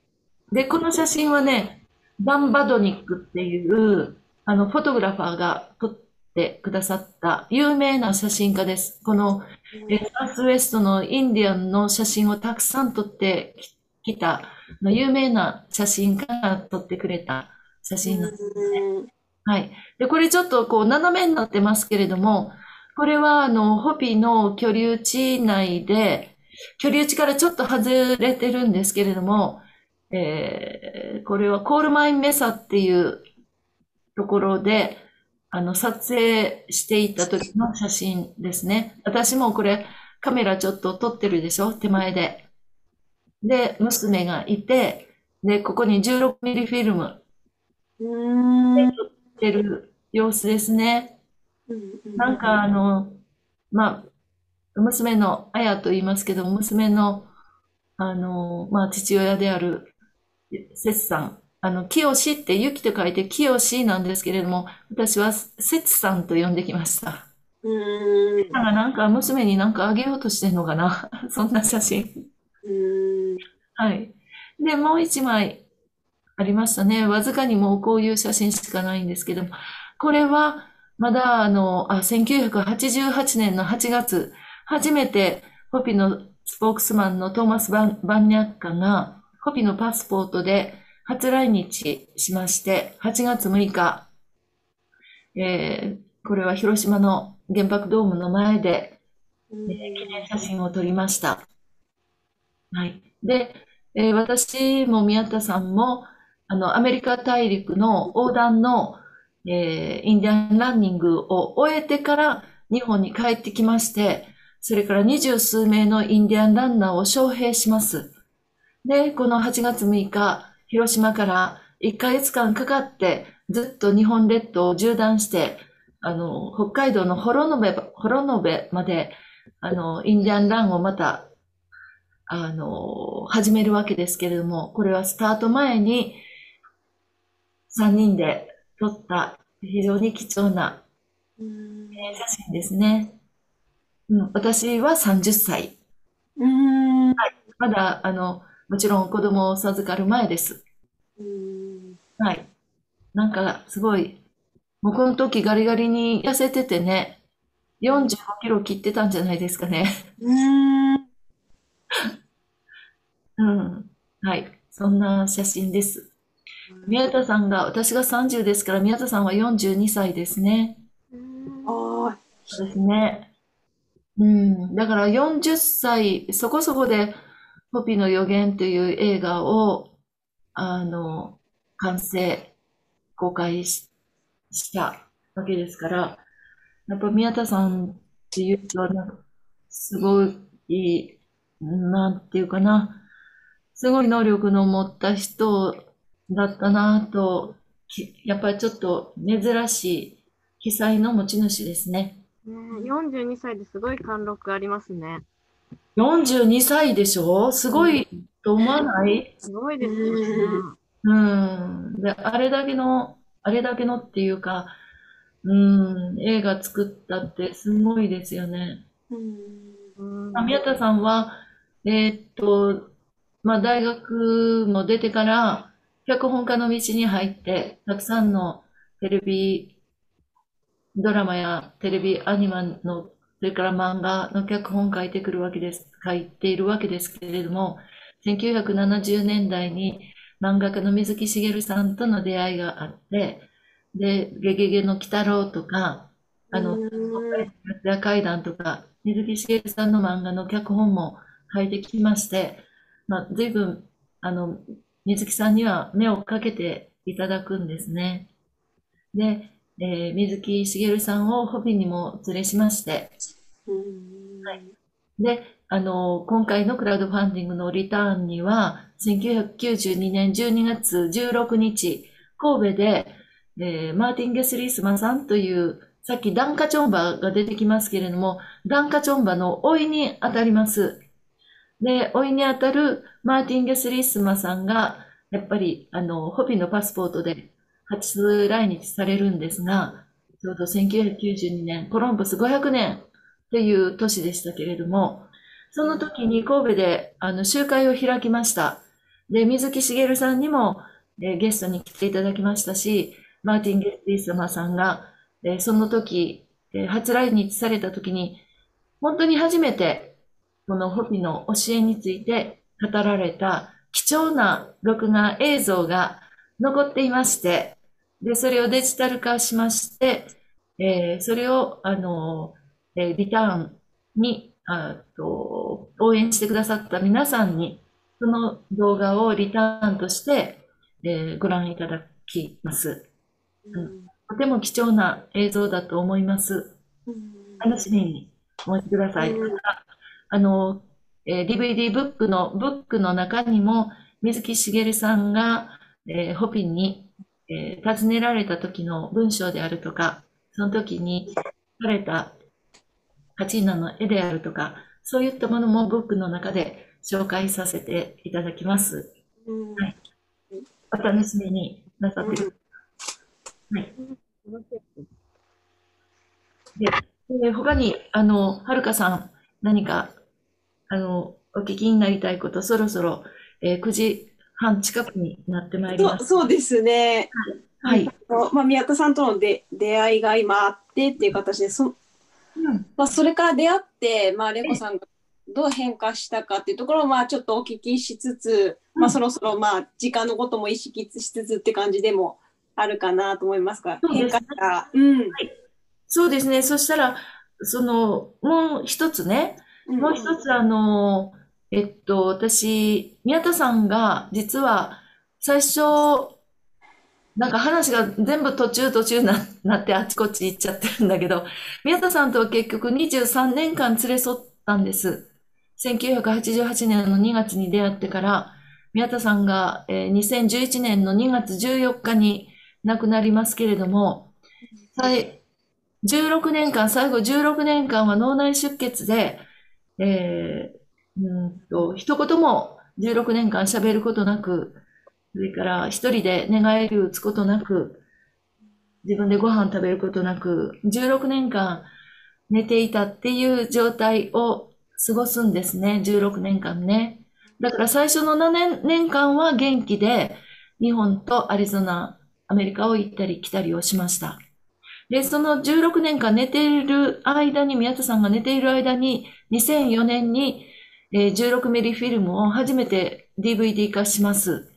で、この写真はね、ダン・バドニックっていう、あの、フォトグラファーが撮ってくださった有名な写真家です。この、えサウスウェストのインディアンの写真をたくさん撮ってきた、有名な写真家が撮ってくれた写真なんですね。はい。で、これちょっとこう斜めになってますけれども、これはあの、ホピの居留地内で、居留地からちょっと外れてるんですけれども、えー、これはコールマインメサっていうところで、あの、撮影していた時の写真ですね。私もこれカメラちょっと撮ってるでしょ？手前で。で、娘がいて、で、ここに16ミリフィルムで撮ってる様子ですね。なんかあの、まあ、娘の、あやと言いますけど、娘の、あの、まあ、父親である、せつさん、あの、清しって雪と書いて清しなんですけれども、私はせつさんと呼んできました。うん。なんか娘になんかあげようとしてんのかな？*laughs* そんな写真。うん。はい。で、もう一枚ありましたね。わずかにもうこういう写真しかないんですけども、これは、まだあの、あ、1988年の8月、初めてホピのスポークスマンのトーマス・バンバンニャッカが、ホピのパスポートで初来日しまして、8月6日、えー、これは広島の原爆ドームの前で、えー、記念写真を撮りました。はい。で、えー、私も宮田さんも、あの、アメリカ大陸の横断のえー、インディアンランニングを終えてから日本に帰ってきまして、それから二十数名のインディアンランナーを招聘します。で、この8月6日、広島から1ヶ月間かかってずっと日本列島を縦断して、あの、北海道のホロノベ、ホロノベまで、あの、インディアンランをまた、あの、始めるわけですけれども、これはスタート前に3人で撮った非常に貴重な写真ですね。うん、私は30歳。はい、まだ、あの、もちろん子供を授かる前です。はい。なんか、すごい、もうこの時ガリガリに痩せててね、45キロ切ってたんじゃないですかね。うん。うん。はい。そんな写真です。宮田さんが、私が30ですから、宮田さんは42歳ですね。ああ。そうですね。うん。だから40歳、そこそこで、ポピの予言という映画を、あの、完成、公開したわけですから、やっぱ宮田さんっていうと、なんか、すごい、なんていうかな、すごい能力の持った人だったなと、やっぱりちょっと珍しい記載の持ち主ですね。ね42歳ですごい貫禄ありますね。42歳でしょ？すごいと思わない？すごいですよね。うん。で、あれだけの、あれだけのっていうか、うん、映画作ったってすごいですよね。うん。宮田さんは、えー、っと、まあ、大学も出てから、脚本家の道に入って、たくさんのテレビドラマやテレビアニメの、それから漫画の脚本書いてくるわけです、書いているわけですけれども、1970年代に漫画家の水木しげるさんとの出会いがあって、で、ゲゲゲの鬼太郎とか、あの、や階段とか、水木しげるさんの漫画の脚本も書いてきまして、まあ、随分、あの、水木さんには目をかけていただくんですね。で、えー、水木しげるさんをホビにも連れしまして、はい、で、あの、今回のクラウドファンディングのリターンには、1992年12月16日、神戸で、えー、マーティン・ゲスリースマさんという、さっきダンカチョンバが出てきますけれども、ダンカチョンバの老いに当たります。で、老いに当たるマーティン・ゲスリースマさんが、やっぱり、あの、ホビのパスポートで初来日されるんですが、ちょうど1992年、コロンブス500年っていう年でしたけれども、その時に神戸であの集会を開きました。で、水木しげるさんにも、えゲストに来ていただきましたし、マーティン・ゲスティスマさんが、えその時、え初来日された時に、本当に初めて、このホピの教えについて語られた貴重な録画映像が残っていまして、で、それをデジタル化しまして、えー、それを、あの、えー、リターンに、あと、応援してくださった皆さんに、その動画をリターンとして、えー、ご覧いただきます、うん。とても貴重な映像だと思います。楽しみにお待ちください。あの、えー、DVD ブックの、ブックの中にも、水木しげるさんが、えー、ホピンにえー、尋ねられた時の文章であるとか、その時にされたカチーナの絵であるとか、そういったものもブックの中で紹介させていただきます。はい、お楽しみになさってください。はい。で、で他に、あの、はるかさん、何か、あの、お聞きになりたいこと、そろそろ、えー、9時半近くになってまいります。そうですね。はい。はい、まあ、宮田さんとので出会いが今あってっていう形で、そ,、うんまあ、それから出会って、まあ、玲子さんがどう変化したかっていうところを、まあ、ちょっとお聞きしつつ、うん、まあ、そろそろ、まあ、時間のことも意識しつつって感じでもあるかなと思いますが、変化した。うん、はい。そうですね。そしたら、その、もう一つね、もう一つ、あの、えっと、私、宮田さんが実は最初、なんか話が全部途中途中な、なってあちこち行っちゃってるんだけど、宮田さんとは結局23年間連れ添ったんです。1988年の2月に出会ってから、宮田さんが、えー、2011年の2月14日に亡くなりますけれども、16年間、最後16年間は脳内出血で、えーうんと、一言も16年間喋ることなく、それから一人で寝返り打つことなく、自分でご飯食べることなく、16年間寝ていたっていう状態を過ごすんですね、16年間ね。だから最初の7年年間は元気で、日本とアリゾナ、アメリカを行ったり来たりをしました。で、その16年間寝ている間に、宮田さんが寝ている間に、2004年に、えー、16ミリフィルムを初めて DVD 化します。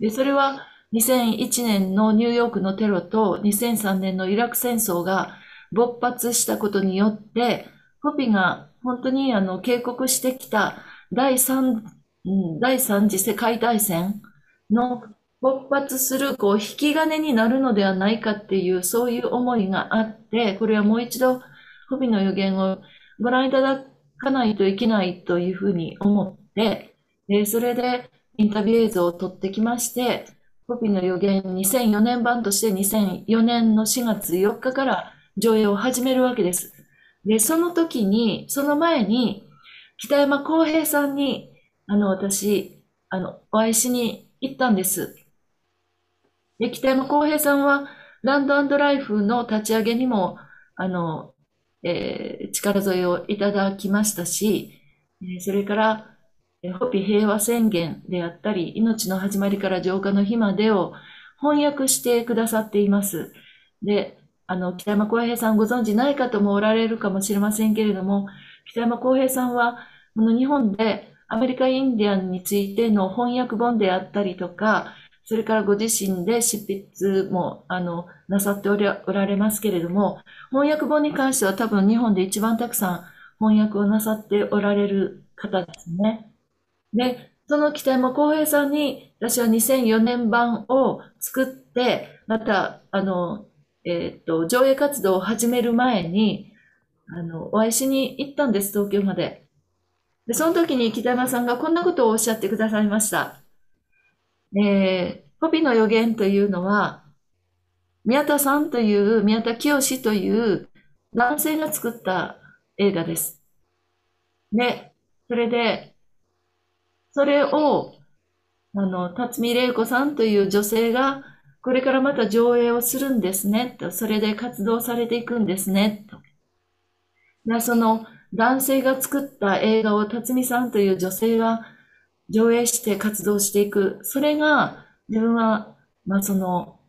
で、それは2001年のニューヨークのテロと2003年のイラク戦争が勃発したことによって、ホピが本当にあの警告してきた第3、第3次世界大戦の勃発するこう引き金になるのではないかっていうそういう思いがあって、これはもう一度ホビの予言をご覧いただくかないといけないというふうに思って、でそれでインタビュー映像を撮ってきまして、ホビの予言2004年版として2004年の4月4日から上映を始めるわけです。で、その時に、その前に、北山康平さんに、あの、私、あの、お会いしに行ったんです。で、北山康平さんは、ランドライフの立ち上げにも、あの、えー、力添えをいただきましたし、それから、えホピ平和宣言であったり、命の始まりから浄化の日までを翻訳してくださっています。で、あの、北山康平さんご存知ない方もおられるかもしれませんけれども、北山康平さんは、この日本でアメリカインディアンについての翻訳本であったりとか、それからご自身で執筆も、あの、なさっておられますけれども、翻訳本に関しては多分日本で一番たくさん翻訳をなさっておられる方ですね。で、その北山康平さんに、私は2004年版を作って、また、あの、えっ、と、上映活動を始める前に、あの、お会いしに行ったんです、東京まで。で、その時に北山さんがこんなことをおっしゃってくださいました。えー、ホビの予言というのは、宮田さんという、宮田清という男性が作った映画です。で、それで、それを、あの、辰巳玲子さんという女性が、これからまた上映をするんですね、と。それで活動されていくんですね、と。その男性が作った映画を辰巳さんという女性が上映して活動していく。それが自分は、まあその、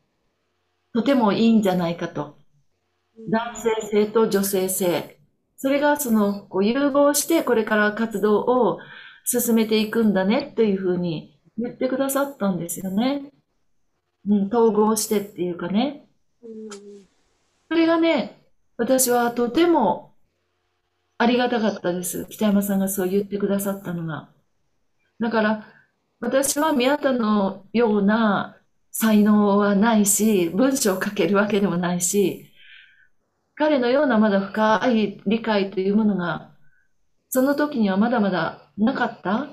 とてもいいんじゃないかと。男性性と女性性。それがその、こう融合してこれから活動を進めていくんだねというふうに言ってくださったんですよね。うん、統合してっていうかね。それがね、私はとてもありがたかったです。北山さんがそう言ってくださったのが。だから、私は宮田のような才能はないし、文章を書けるわけでもないし、彼のようなまだ深い理解というものが、その時にはまだまだなかった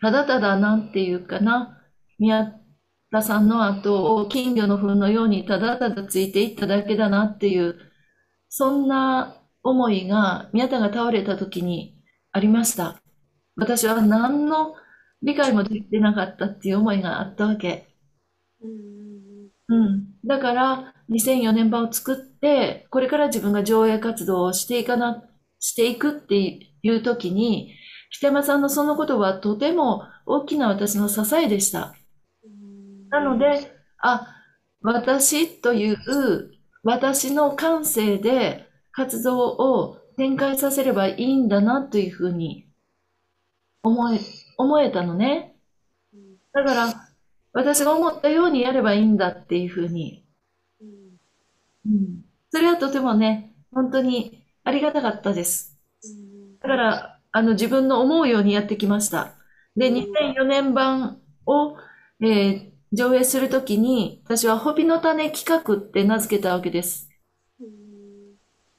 ただただなんていうかな、宮田さんの後を金魚の糞のようにただただついていっただけだなっていう、そんな思いが宮田が倒れた時にありました。私は何の理解もできてなかったっていう思いがあったわけ。うん。だから、2004年版を作って、これから自分が上映活動をしていかな、していくっていう時に、北山さんのそのことはとても大きな私の支えでした。なので、あ、私という、私の感性で活動を展開させればいいんだなというふうに思え、思えたのね。だから、私が思ったようにやればいいんだっていうふうに。うん。それはとてもね、本当にありがたかったです。だから、あの、自分の思うようにやってきました。で、2004年版を、えー、上映するときに、私はホビの種企画って名付けたわけです。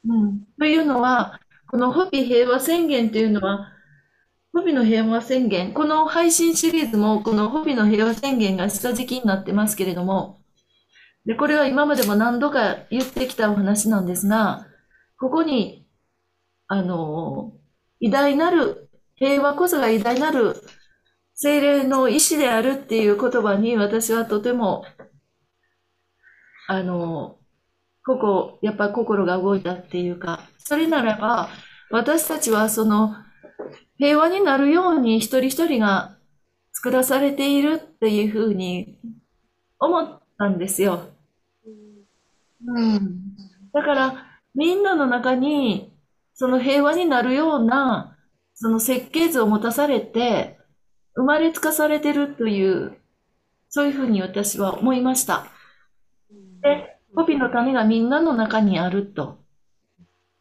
うん。というのは、このホビ平和宣言というのは、ホビの平和宣言、この配信シリーズもこのホビの平和宣言が下敷きになってますけれども、で、これは今までも何度か言ってきたお話なんですが、ここに、あの、偉大なる、平和こそが偉大なる精霊の意志であるっていう言葉に私はとても、あの、ここ、やっぱ心が動いたっていうか、それならば、私たちはその、平和になるように一人一人が下されているっていうふうに思ったんですよ。うん。だから、みんなの中に、その平和になるような、その設計図を持たされて、生まれつかされてるという、そういうふうに私は思いました。で、ポピの種がみんなの中にあると。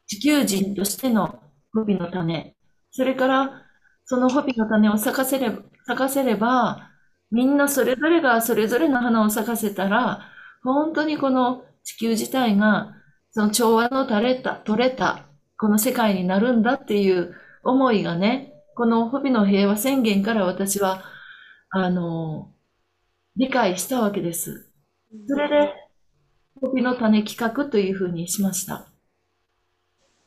地球人としてのホピの種。それから、そのホピの種を咲かせれば、咲かせれば、みんなそれぞれがそれぞれの花を咲かせたら、本当にこの地球自体が、その調和の取れた、取れた、この世界になるんだっていう思いがね、このホビの平和宣言から私は、あの、理解したわけです。それで、ホビの種企画というふうにしました。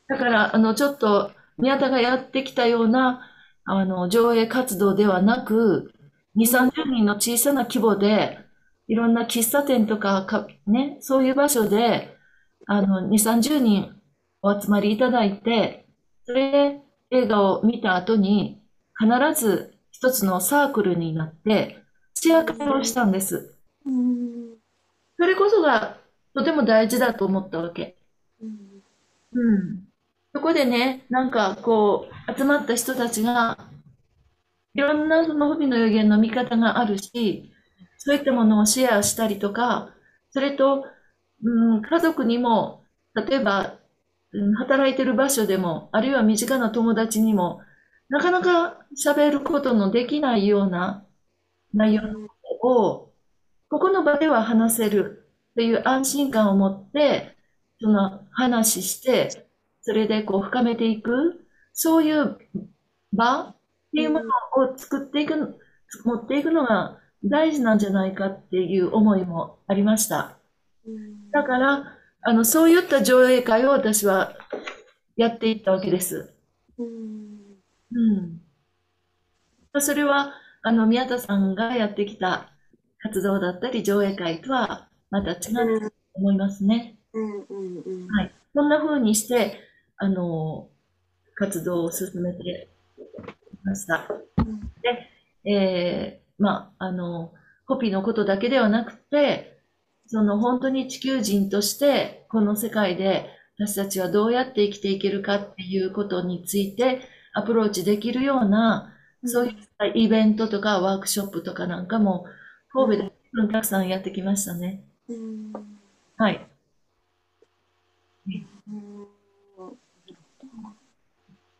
だから、あの、ちょっと、宮田がやってきたような、あの、上映活動ではなく、2、30人の小さな規模で、いろんな喫茶店とかか、ね、そういう場所で、あの、2、30人お集まりいただいて、それで映画を見た後に、必ず一つのサークルになって、シェア会をしたんです。それこそがとても大事だと思ったわけ。うん。そこでね、なんかこう、集まった人たちが、いろんなその不備の予言の見方があるし、そういったものをシェアしたりとか、それと、うん、家族にも、例えば、うん、働いてる場所でも、あるいは身近な友達にも、なかなか喋ることのできないような内容を、ここの場では話せるという安心感を持って、その話して、それでこう深めていく、そういう場？っていうものを作っていく、持っていくのが大事なんじゃないかっていう思いもありました。だから、あの、そういった上映会を私はやっていったわけです。うん。それは、あの、宮田さんがやってきた活動だったり上映会とはまた違うと思いますね。はい。こんな風にして、あの、活動を進めていました。で、えー、まあ、あの、コピーのことだけではなくて、その本当に地球人としてこの世界で私たちはどうやって生きていけるかっていうことについてアプローチできるような、そういったイベントとかワークショップとかなんかも神戸でたくさんやってきましたね。はい。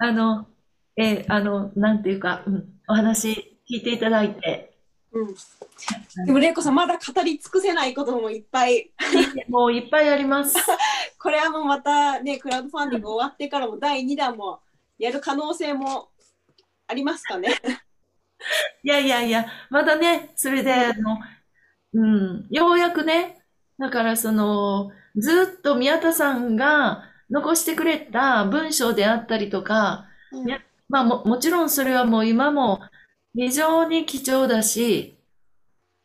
あの、えー、あの、なんていうか、うん、お話聞いていただいて。うん。でも、玲子さん、まだ語り尽くせないこともいっぱい。もういっぱいあります。*laughs* これはもうまたね、クラウドファンディング終わってからも第2弾もやる可能性もありますかね？*laughs* いやいやいや、まだね、それで、あの、うん、ようやくね、だからその、ずっと宮田さんが、残してくれた文章であったりとか、うん、まあも、もちろんそれはもう今も非常に貴重だし、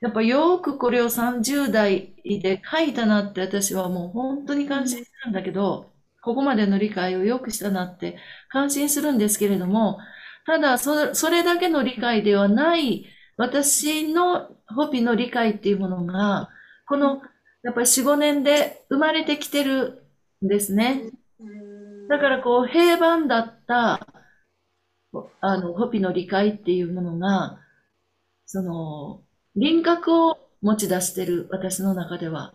やっぱよくこれを30代で書いたなって私はもう本当に感心するんだけど、ここまでの理解をよくしたなって感心するんですけれども、ただそ、それだけの理解ではない私のホピの理解っていうものが、このやっぱり4、5年で生まれてきてるですね。だからこう平板だったあのホピの理解っていうものが、その輪郭を持ち出してる私の中では。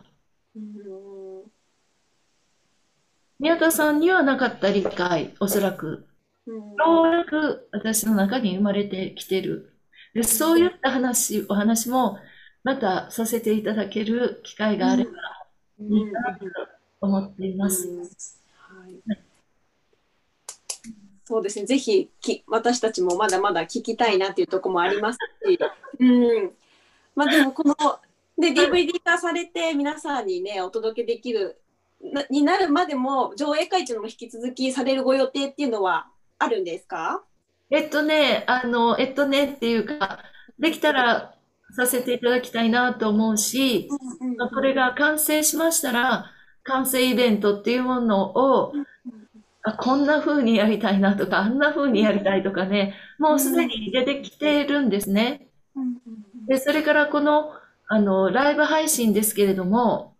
宮田さんにはなかった理解、おそらく。ようやく私の中に生まれてきてる。でそういった話、お話もまたさせていただける機会があればいいなと思っています。はい、そうですね、ぜひき私たちもまだまだ聞きたいなっていうところもありますし、*laughs* うん。まあ、でもこので DVD 化されて皆さんにねお届けできるなになるまでも上映会中も引き続きされるご予定っていうのはあるんですか？えっとね、あの、えっとねっていうか、できたらさせていただきたいなと思うし、これが完成しましたら、完成イベントっていうものを、あこんな風にやりたいなとか、あんな風にやりたいとかね、もうすでに出てきてるんですね。で、それからこの、あの、ライブ配信ですけれども、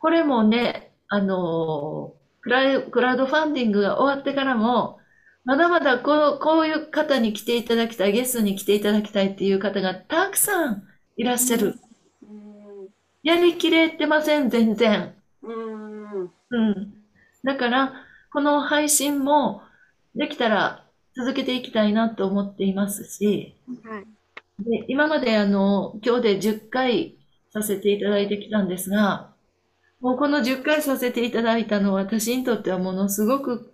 これもね、あの、クラウクラウドファンディングが終わってからも、まだまだこうこういう方に来ていただきたい、ゲストに来ていただきたいっていう方がたくさんいらっしゃる。うんやりきれてません、全然。うんうん。だから、この配信もできたら続けていきたいなと思っていますし、はい。で、今まであの、今日で10回させていただいてきたんですが、もうこの10回させていただいたのは私にとってはものすごく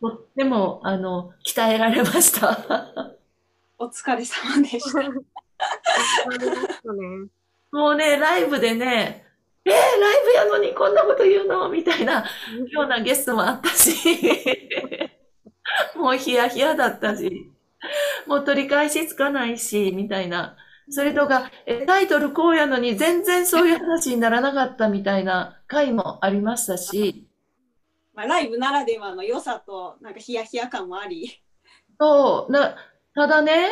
とってもあの、鍛えられました。お疲れ様でした。*laughs* もうね、ライブでね、えー、ライブやのにこんなこと言うの？みたいなようなゲストもあったし、*laughs* もうヒヤヒヤだったし、もう取り返しつかないし、みたいな。それとか、えタイトルこうやのに全然そういう話にならなかったみたいな回もありましたし、まあ、ライブならではの良さとなんかヒヤヒヤ感もあり。そう、な、ただね、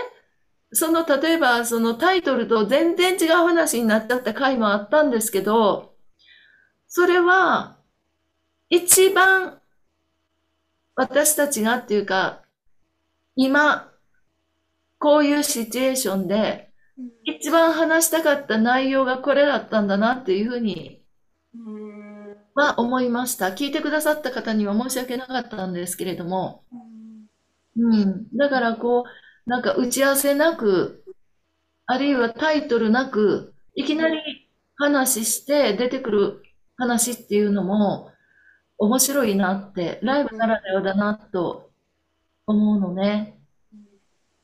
その、例えば、そのタイトルと全然違う話になっちゃった回もあったんですけど、それは、一番、私たちがっていうか、今、こういうシチュエーションで、一番話したかった内容がこれだったんだなっていうふうにうんは思いました。聞いてくださった方には申し訳なかったんですけれども、うん。だからこう、なんか打ち合わせなく、あるいはタイトルなく、いきなり話して出てくる話っていうのも面白いなって、ライブならではだなと思うのね。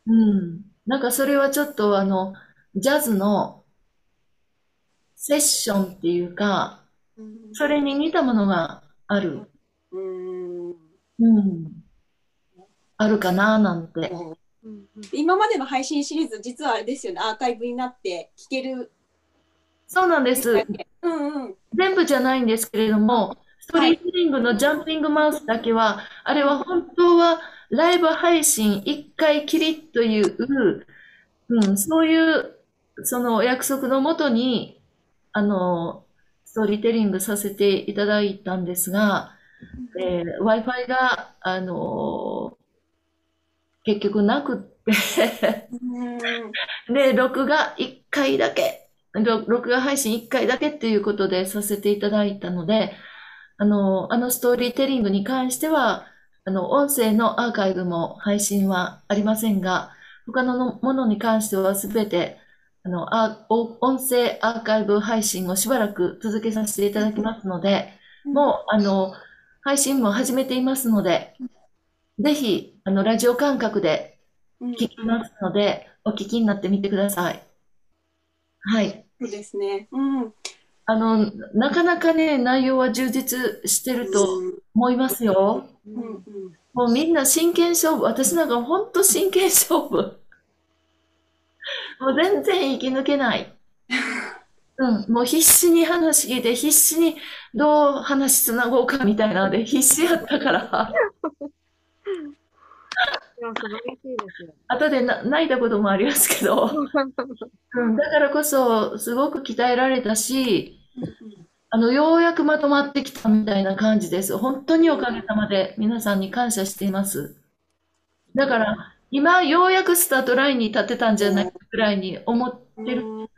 うん。なんかそれはちょっとあの、ジャズのセッションっていうか、それに似たものがある。うんうん。あるかななんて。うんうん。今までの配信シリーズ実はあれですよね。アーカイブになって聞ける。そうなんです。うんうん。全部じゃないんですけれども、ストリートリングのジャンピングマウスだけは、あれは本当はライブ配信1回きりという、うん、そういう、そのお約束のもとに、あの、ストーリーテリングさせていただいたんですが、えー Wi-Fi が、あの結局なくって、うん。で、録画1回だけ、ろ録画配信1回だけっていうことでさせていただいたので、あの、あのストーリーテリングに関しては、あの、音声のアーカイブも配信はありませんが、他のものに関してはすべて、あの、あ、お音声アーカイブ配信をしばらく続けさせていただきますので、もう、あの、配信も始めていますので、ぜひ、あの、ラジオ感覚でうん聞きますので、お聞きになってみてください。はい。そうですねうんあの、なかなかね、内容は充実してると思いますよ。うんうんもうみんな真剣勝負。私なんかほんと真剣勝負。*laughs* もう全然生き抜けない。*laughs* うん、もう必死に話聞いて、必死にどう話つなごうかみたいなので必死やったから、*laughs* *laughs* いや素晴らしいですよ。後でな泣いたこともありますけど、うん、だからこそすごく鍛えられたし、あの、ようやくまとまってきたみたいな感じです。本当におかげさまで皆さんに感謝しています。だから、今、ようやくスタートラインに立てたんじゃないかくらいに思ってる。うん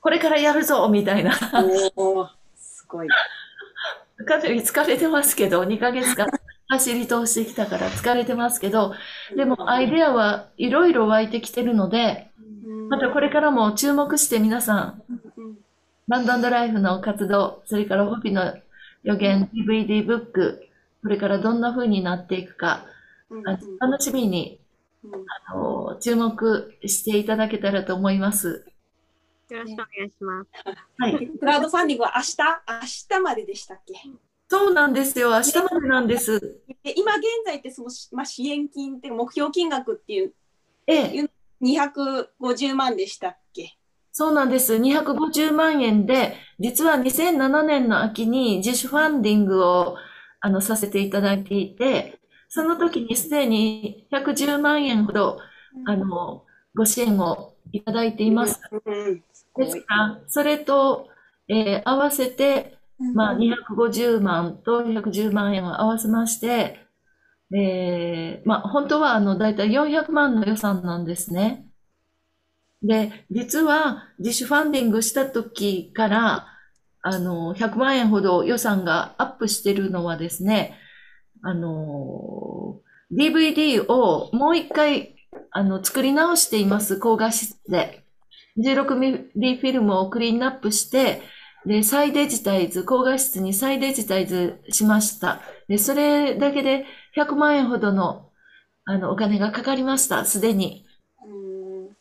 これからやるぞみたいな。すごい。*laughs* かなり疲れてますけど、2ヶ月間走り通してきたから疲れてますけど、でもアイデアはいろいろ湧いてきてるので、またこれからも注目して皆さん、うん。バンドアンドライフの活動、それからホビの予言、DVD ブック、これからどんな風になっていくか、楽しみにうん。あの注目していただけたらと思います。よろしくお願いします。はい。クラウドファンディングは明日？明日まででしたっけ？そうなんですよ。明日までなんです。で今現在ってその、まあ、支援金って目標金額っていうええ、250万でしたっけ？そうなんです。250万円で、実は2007年の秋に自主ファンディングをあのさせていただいていて、その時にすでに110万円ほどあのご支援をいただいています。ですから、それと、えー、合わせて、まあ、250万と110万円を合わせまして、えー、まあ、本当は、あの、だいたい400万の予算なんですね。で、実は、自主ファンディングした時から、あの、100万円ほど予算がアップしてるのはですね、あの、DVD をもう一回、あの、作り直しています、高画質で。16ミリフィルムをクリーンアップして、で、再デジタイズ、高画質に再デジタイズしました。で、それだけで100万円ほどの、あの、お金がかかりました、すでに。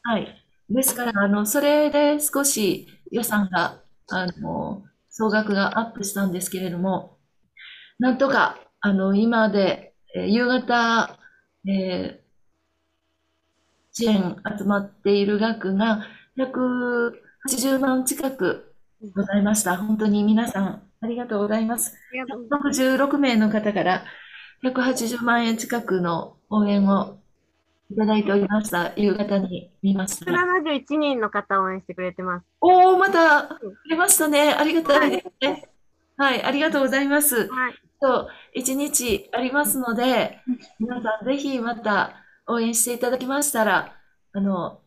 はい。ですから、あの、それで少し予算が、あの、総額がアップしたんですけれども、なんとか、あの、今で、えー、夕方、えー、支援集まっている額が180万近くございました。本当に皆さん、ありがとうございます。66名の方から180万円近くの応援をいただいておりました。夕方に見ました。171人の方応援してくれてます。おお、また、くれましたね。ありがたいですね。はい、ありがとうございます。はい。と、1日ありますので、皆さんぜひまた応援していただきましたら、あの、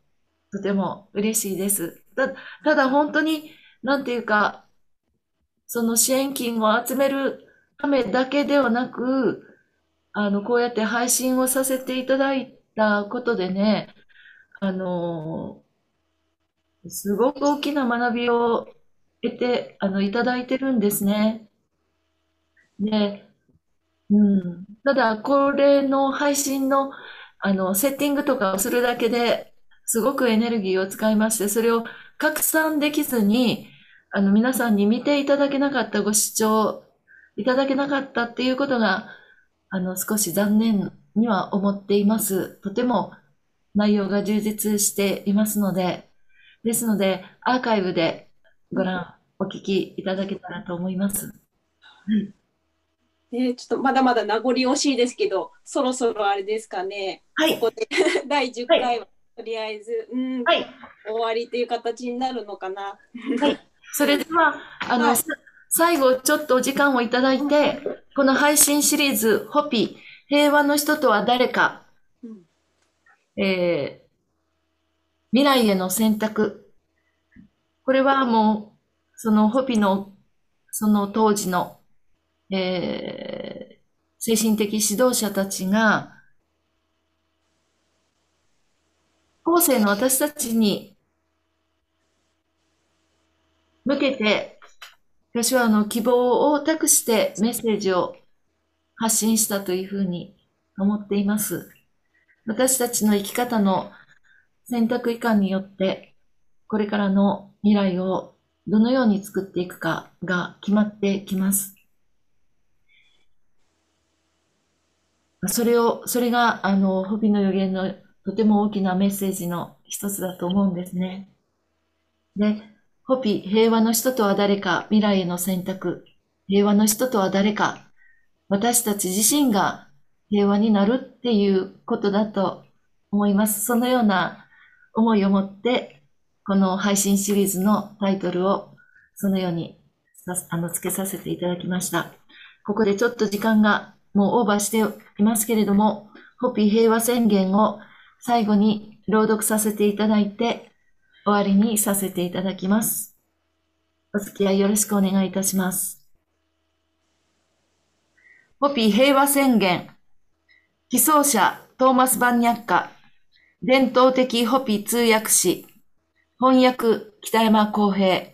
とても嬉しいです。たただ本当に、なんていうか、その支援金を集めるためだけではなく、あの、こうやって配信をさせていただいたことでね、あの、すごく大きな学びを得て、あの、いただいてるんですね。で、うん。ただ、これの配信の、あの、セッティングとかをするだけで、すごくエネルギーを使いまして、それを拡散できずに、あの、皆さんに見ていただけなかったご視聴いただけなかったっていうことが、あの、少し残念には思っています。とても内容が充実していますので、ですので、アーカイブでご覧、お聞きいただけたらと思います。ね、ちょっとまだまだ名残惜しいですけど、そろそろあれですかね。はい。ここで *laughs* 第10回は、とりあえず、うん、はい、終わりという形になるのかな。はい。それでは、あの、はい、最後ちょっとお時間をいただいて、この配信シリーズ、ホピ、平和の人とは誰か、うん、えー、未来への選択。これはもう、そのホピの、その当時の、えー、精神的指導者たちが、後世の私たちに向けて私はあの希望を託してメッセージを発信したというふうに思っています。私たちの生き方の選択以下によって、これからの未来をどのように作っていくかが決まってきます。それを、それが、あの、ホビの予言のとても大きなメッセージの一つだと思うんですね。で、ホピー、平和の人とは誰か、未来への選択。平和の人とは誰か。私たち自身が平和になるっていうことだと思います。そのような思いを持って、この配信シリーズのタイトルをそのようにあの付けさせていただきました。ここでちょっと時間がもうオーバーしていますけれども、ホピー平和宣言を最後に朗読させていただいて、終わりにさせていただきます。お付き合いよろしくお願いいたします。ホピー平和宣言。被奏者、トーマス・バンニャッカ。伝統的ホピ通訳士。翻訳、北山公平。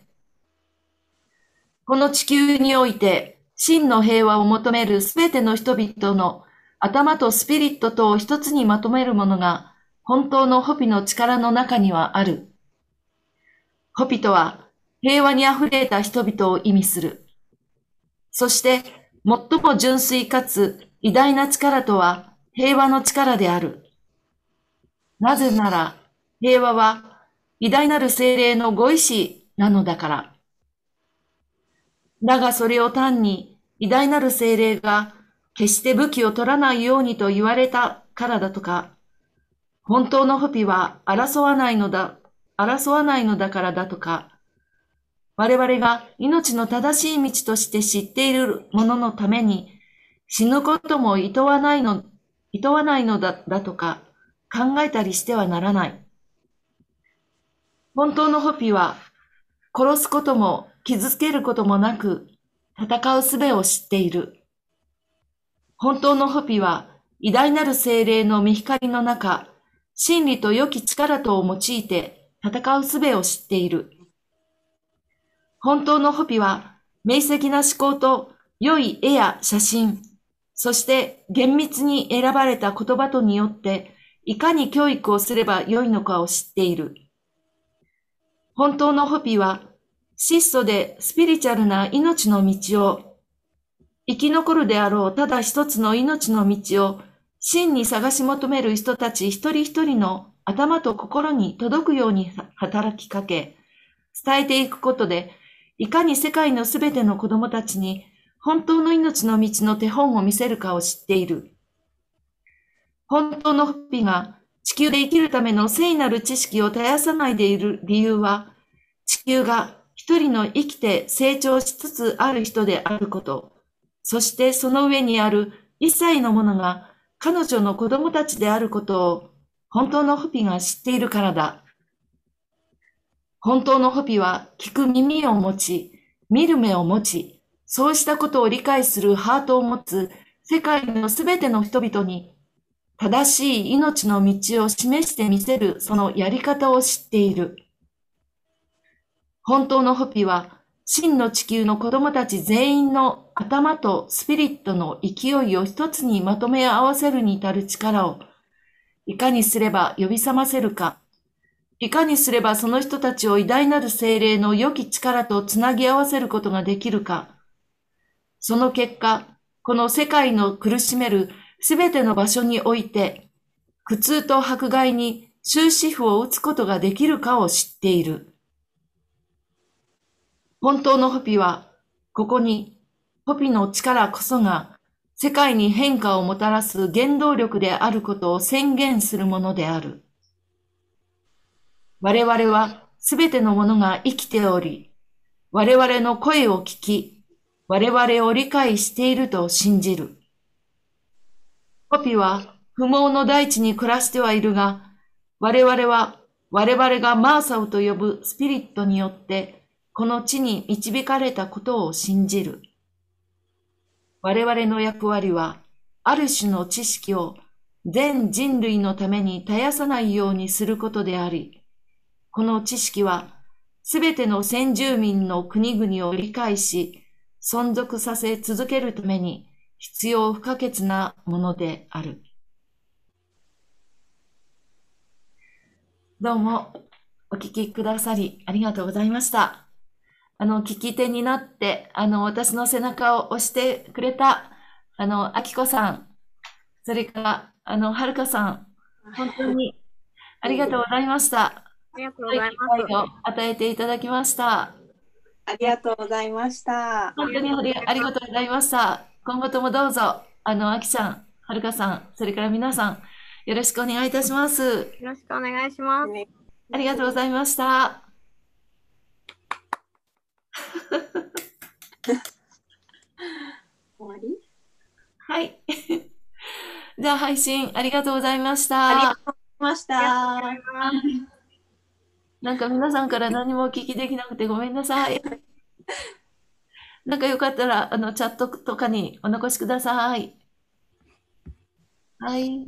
この地球において、真の平和を求めるすべての人々の頭とスピリットとを一つにまとめるものが、本当のホピの力の中にはある。ホピとは平和に溢れた人々を意味する。そして最も純粋かつ偉大な力とは平和の力である。なぜなら平和は偉大なる精霊のご意志なのだから。だがそれを単に偉大なる精霊が決して武器を取らないようにと言われたからだとか、本当の不備は争わないのだ争わないのだからだとか、我々が命の正しい道として知っているもののために死ぬことも厭わないの、厭わないのだだとか考えたりしてはならない。本当のホピは殺すことも傷つけることもなく戦う術を知っている。本当のホピは偉大なる精霊の見光の中、真理と良き力とを用いて戦う術を知っている。本当のホピは、明晰な思考と良い絵や写真、そして厳密に選ばれた言葉とによって、いかに教育をすれば良いのかを知っている。本当のホピは、質素でスピリチュアルな命の道を、生き残るであろうただ一つの命の道を、真に探し求める人たち一人一人の頭と心に届くように働きかけ、伝えていくことで、いかに世界のすべての子供たちに本当の命の道の手本を見せるかを知っている。本当のホッピーが地球で生きるための聖なる知識を絶やさないでいる理由は、地球が一人の生きて成長しつつある人であること、そしてその上にある一切のものが彼女の子供たちであることを本当のホピが知っているからだ。本当のホピは聞く耳を持ち、見る目を持ち、そうしたことを理解するハートを持つ世界のすべての人々に正しい命の道を示してみせるそのやり方を知っている。本当のホピは真の地球の子供たち全員の頭とスピリットの勢いを一つにまとめ合わせるに至る力をいかにすれば呼び覚ませるかいかにすればその人たちを偉大なる精霊の良き力とつなぎ合わせることができるか。その結果、この世界の苦しめるすべての場所において、苦痛と迫害に終止符を打つことができるかを知っている。本当のホピは、ここに、ホピの力こそが、世界に変化をもたらす原動力であることを宣言するものである。我々はすべてのものが生きており、我々の声を聞き、我々を理解していると信じる。コピは不毛の大地に暮らしてはいるが、我々は我々がマーサウと呼ぶスピリットによってこの地に導かれたことを信じる。我々の役割は、ある種の知識を全人類のために絶やさないようにすることであり、この知識は、すべての先住民の国々を理解し、存続させ続けるために必要不可欠なものである。どうもお聞きくださりありがとうございました。あの、聞き手になって、あの、私の背中を押してくれた、あの、あきこさん、それから、あの、はるかさん、本当にありがとうございました。ありがとうございます。を与えていただきました。ありがとうございました。本当にありがとうございました。今後ともどうぞ、あの、あきちゃん、はるかさん、それから皆さん、よろしくお願いいたします。よろしくお願いします。ありがとうございました。*laughs* 終わり？はい。*laughs* じゃあ配信ありがとうございました。ありがとうございました。*laughs* なんか皆さんから何もお聞きできなくてごめんなさい。なんかよかったら、あの、チャットとかにお残しください。はい。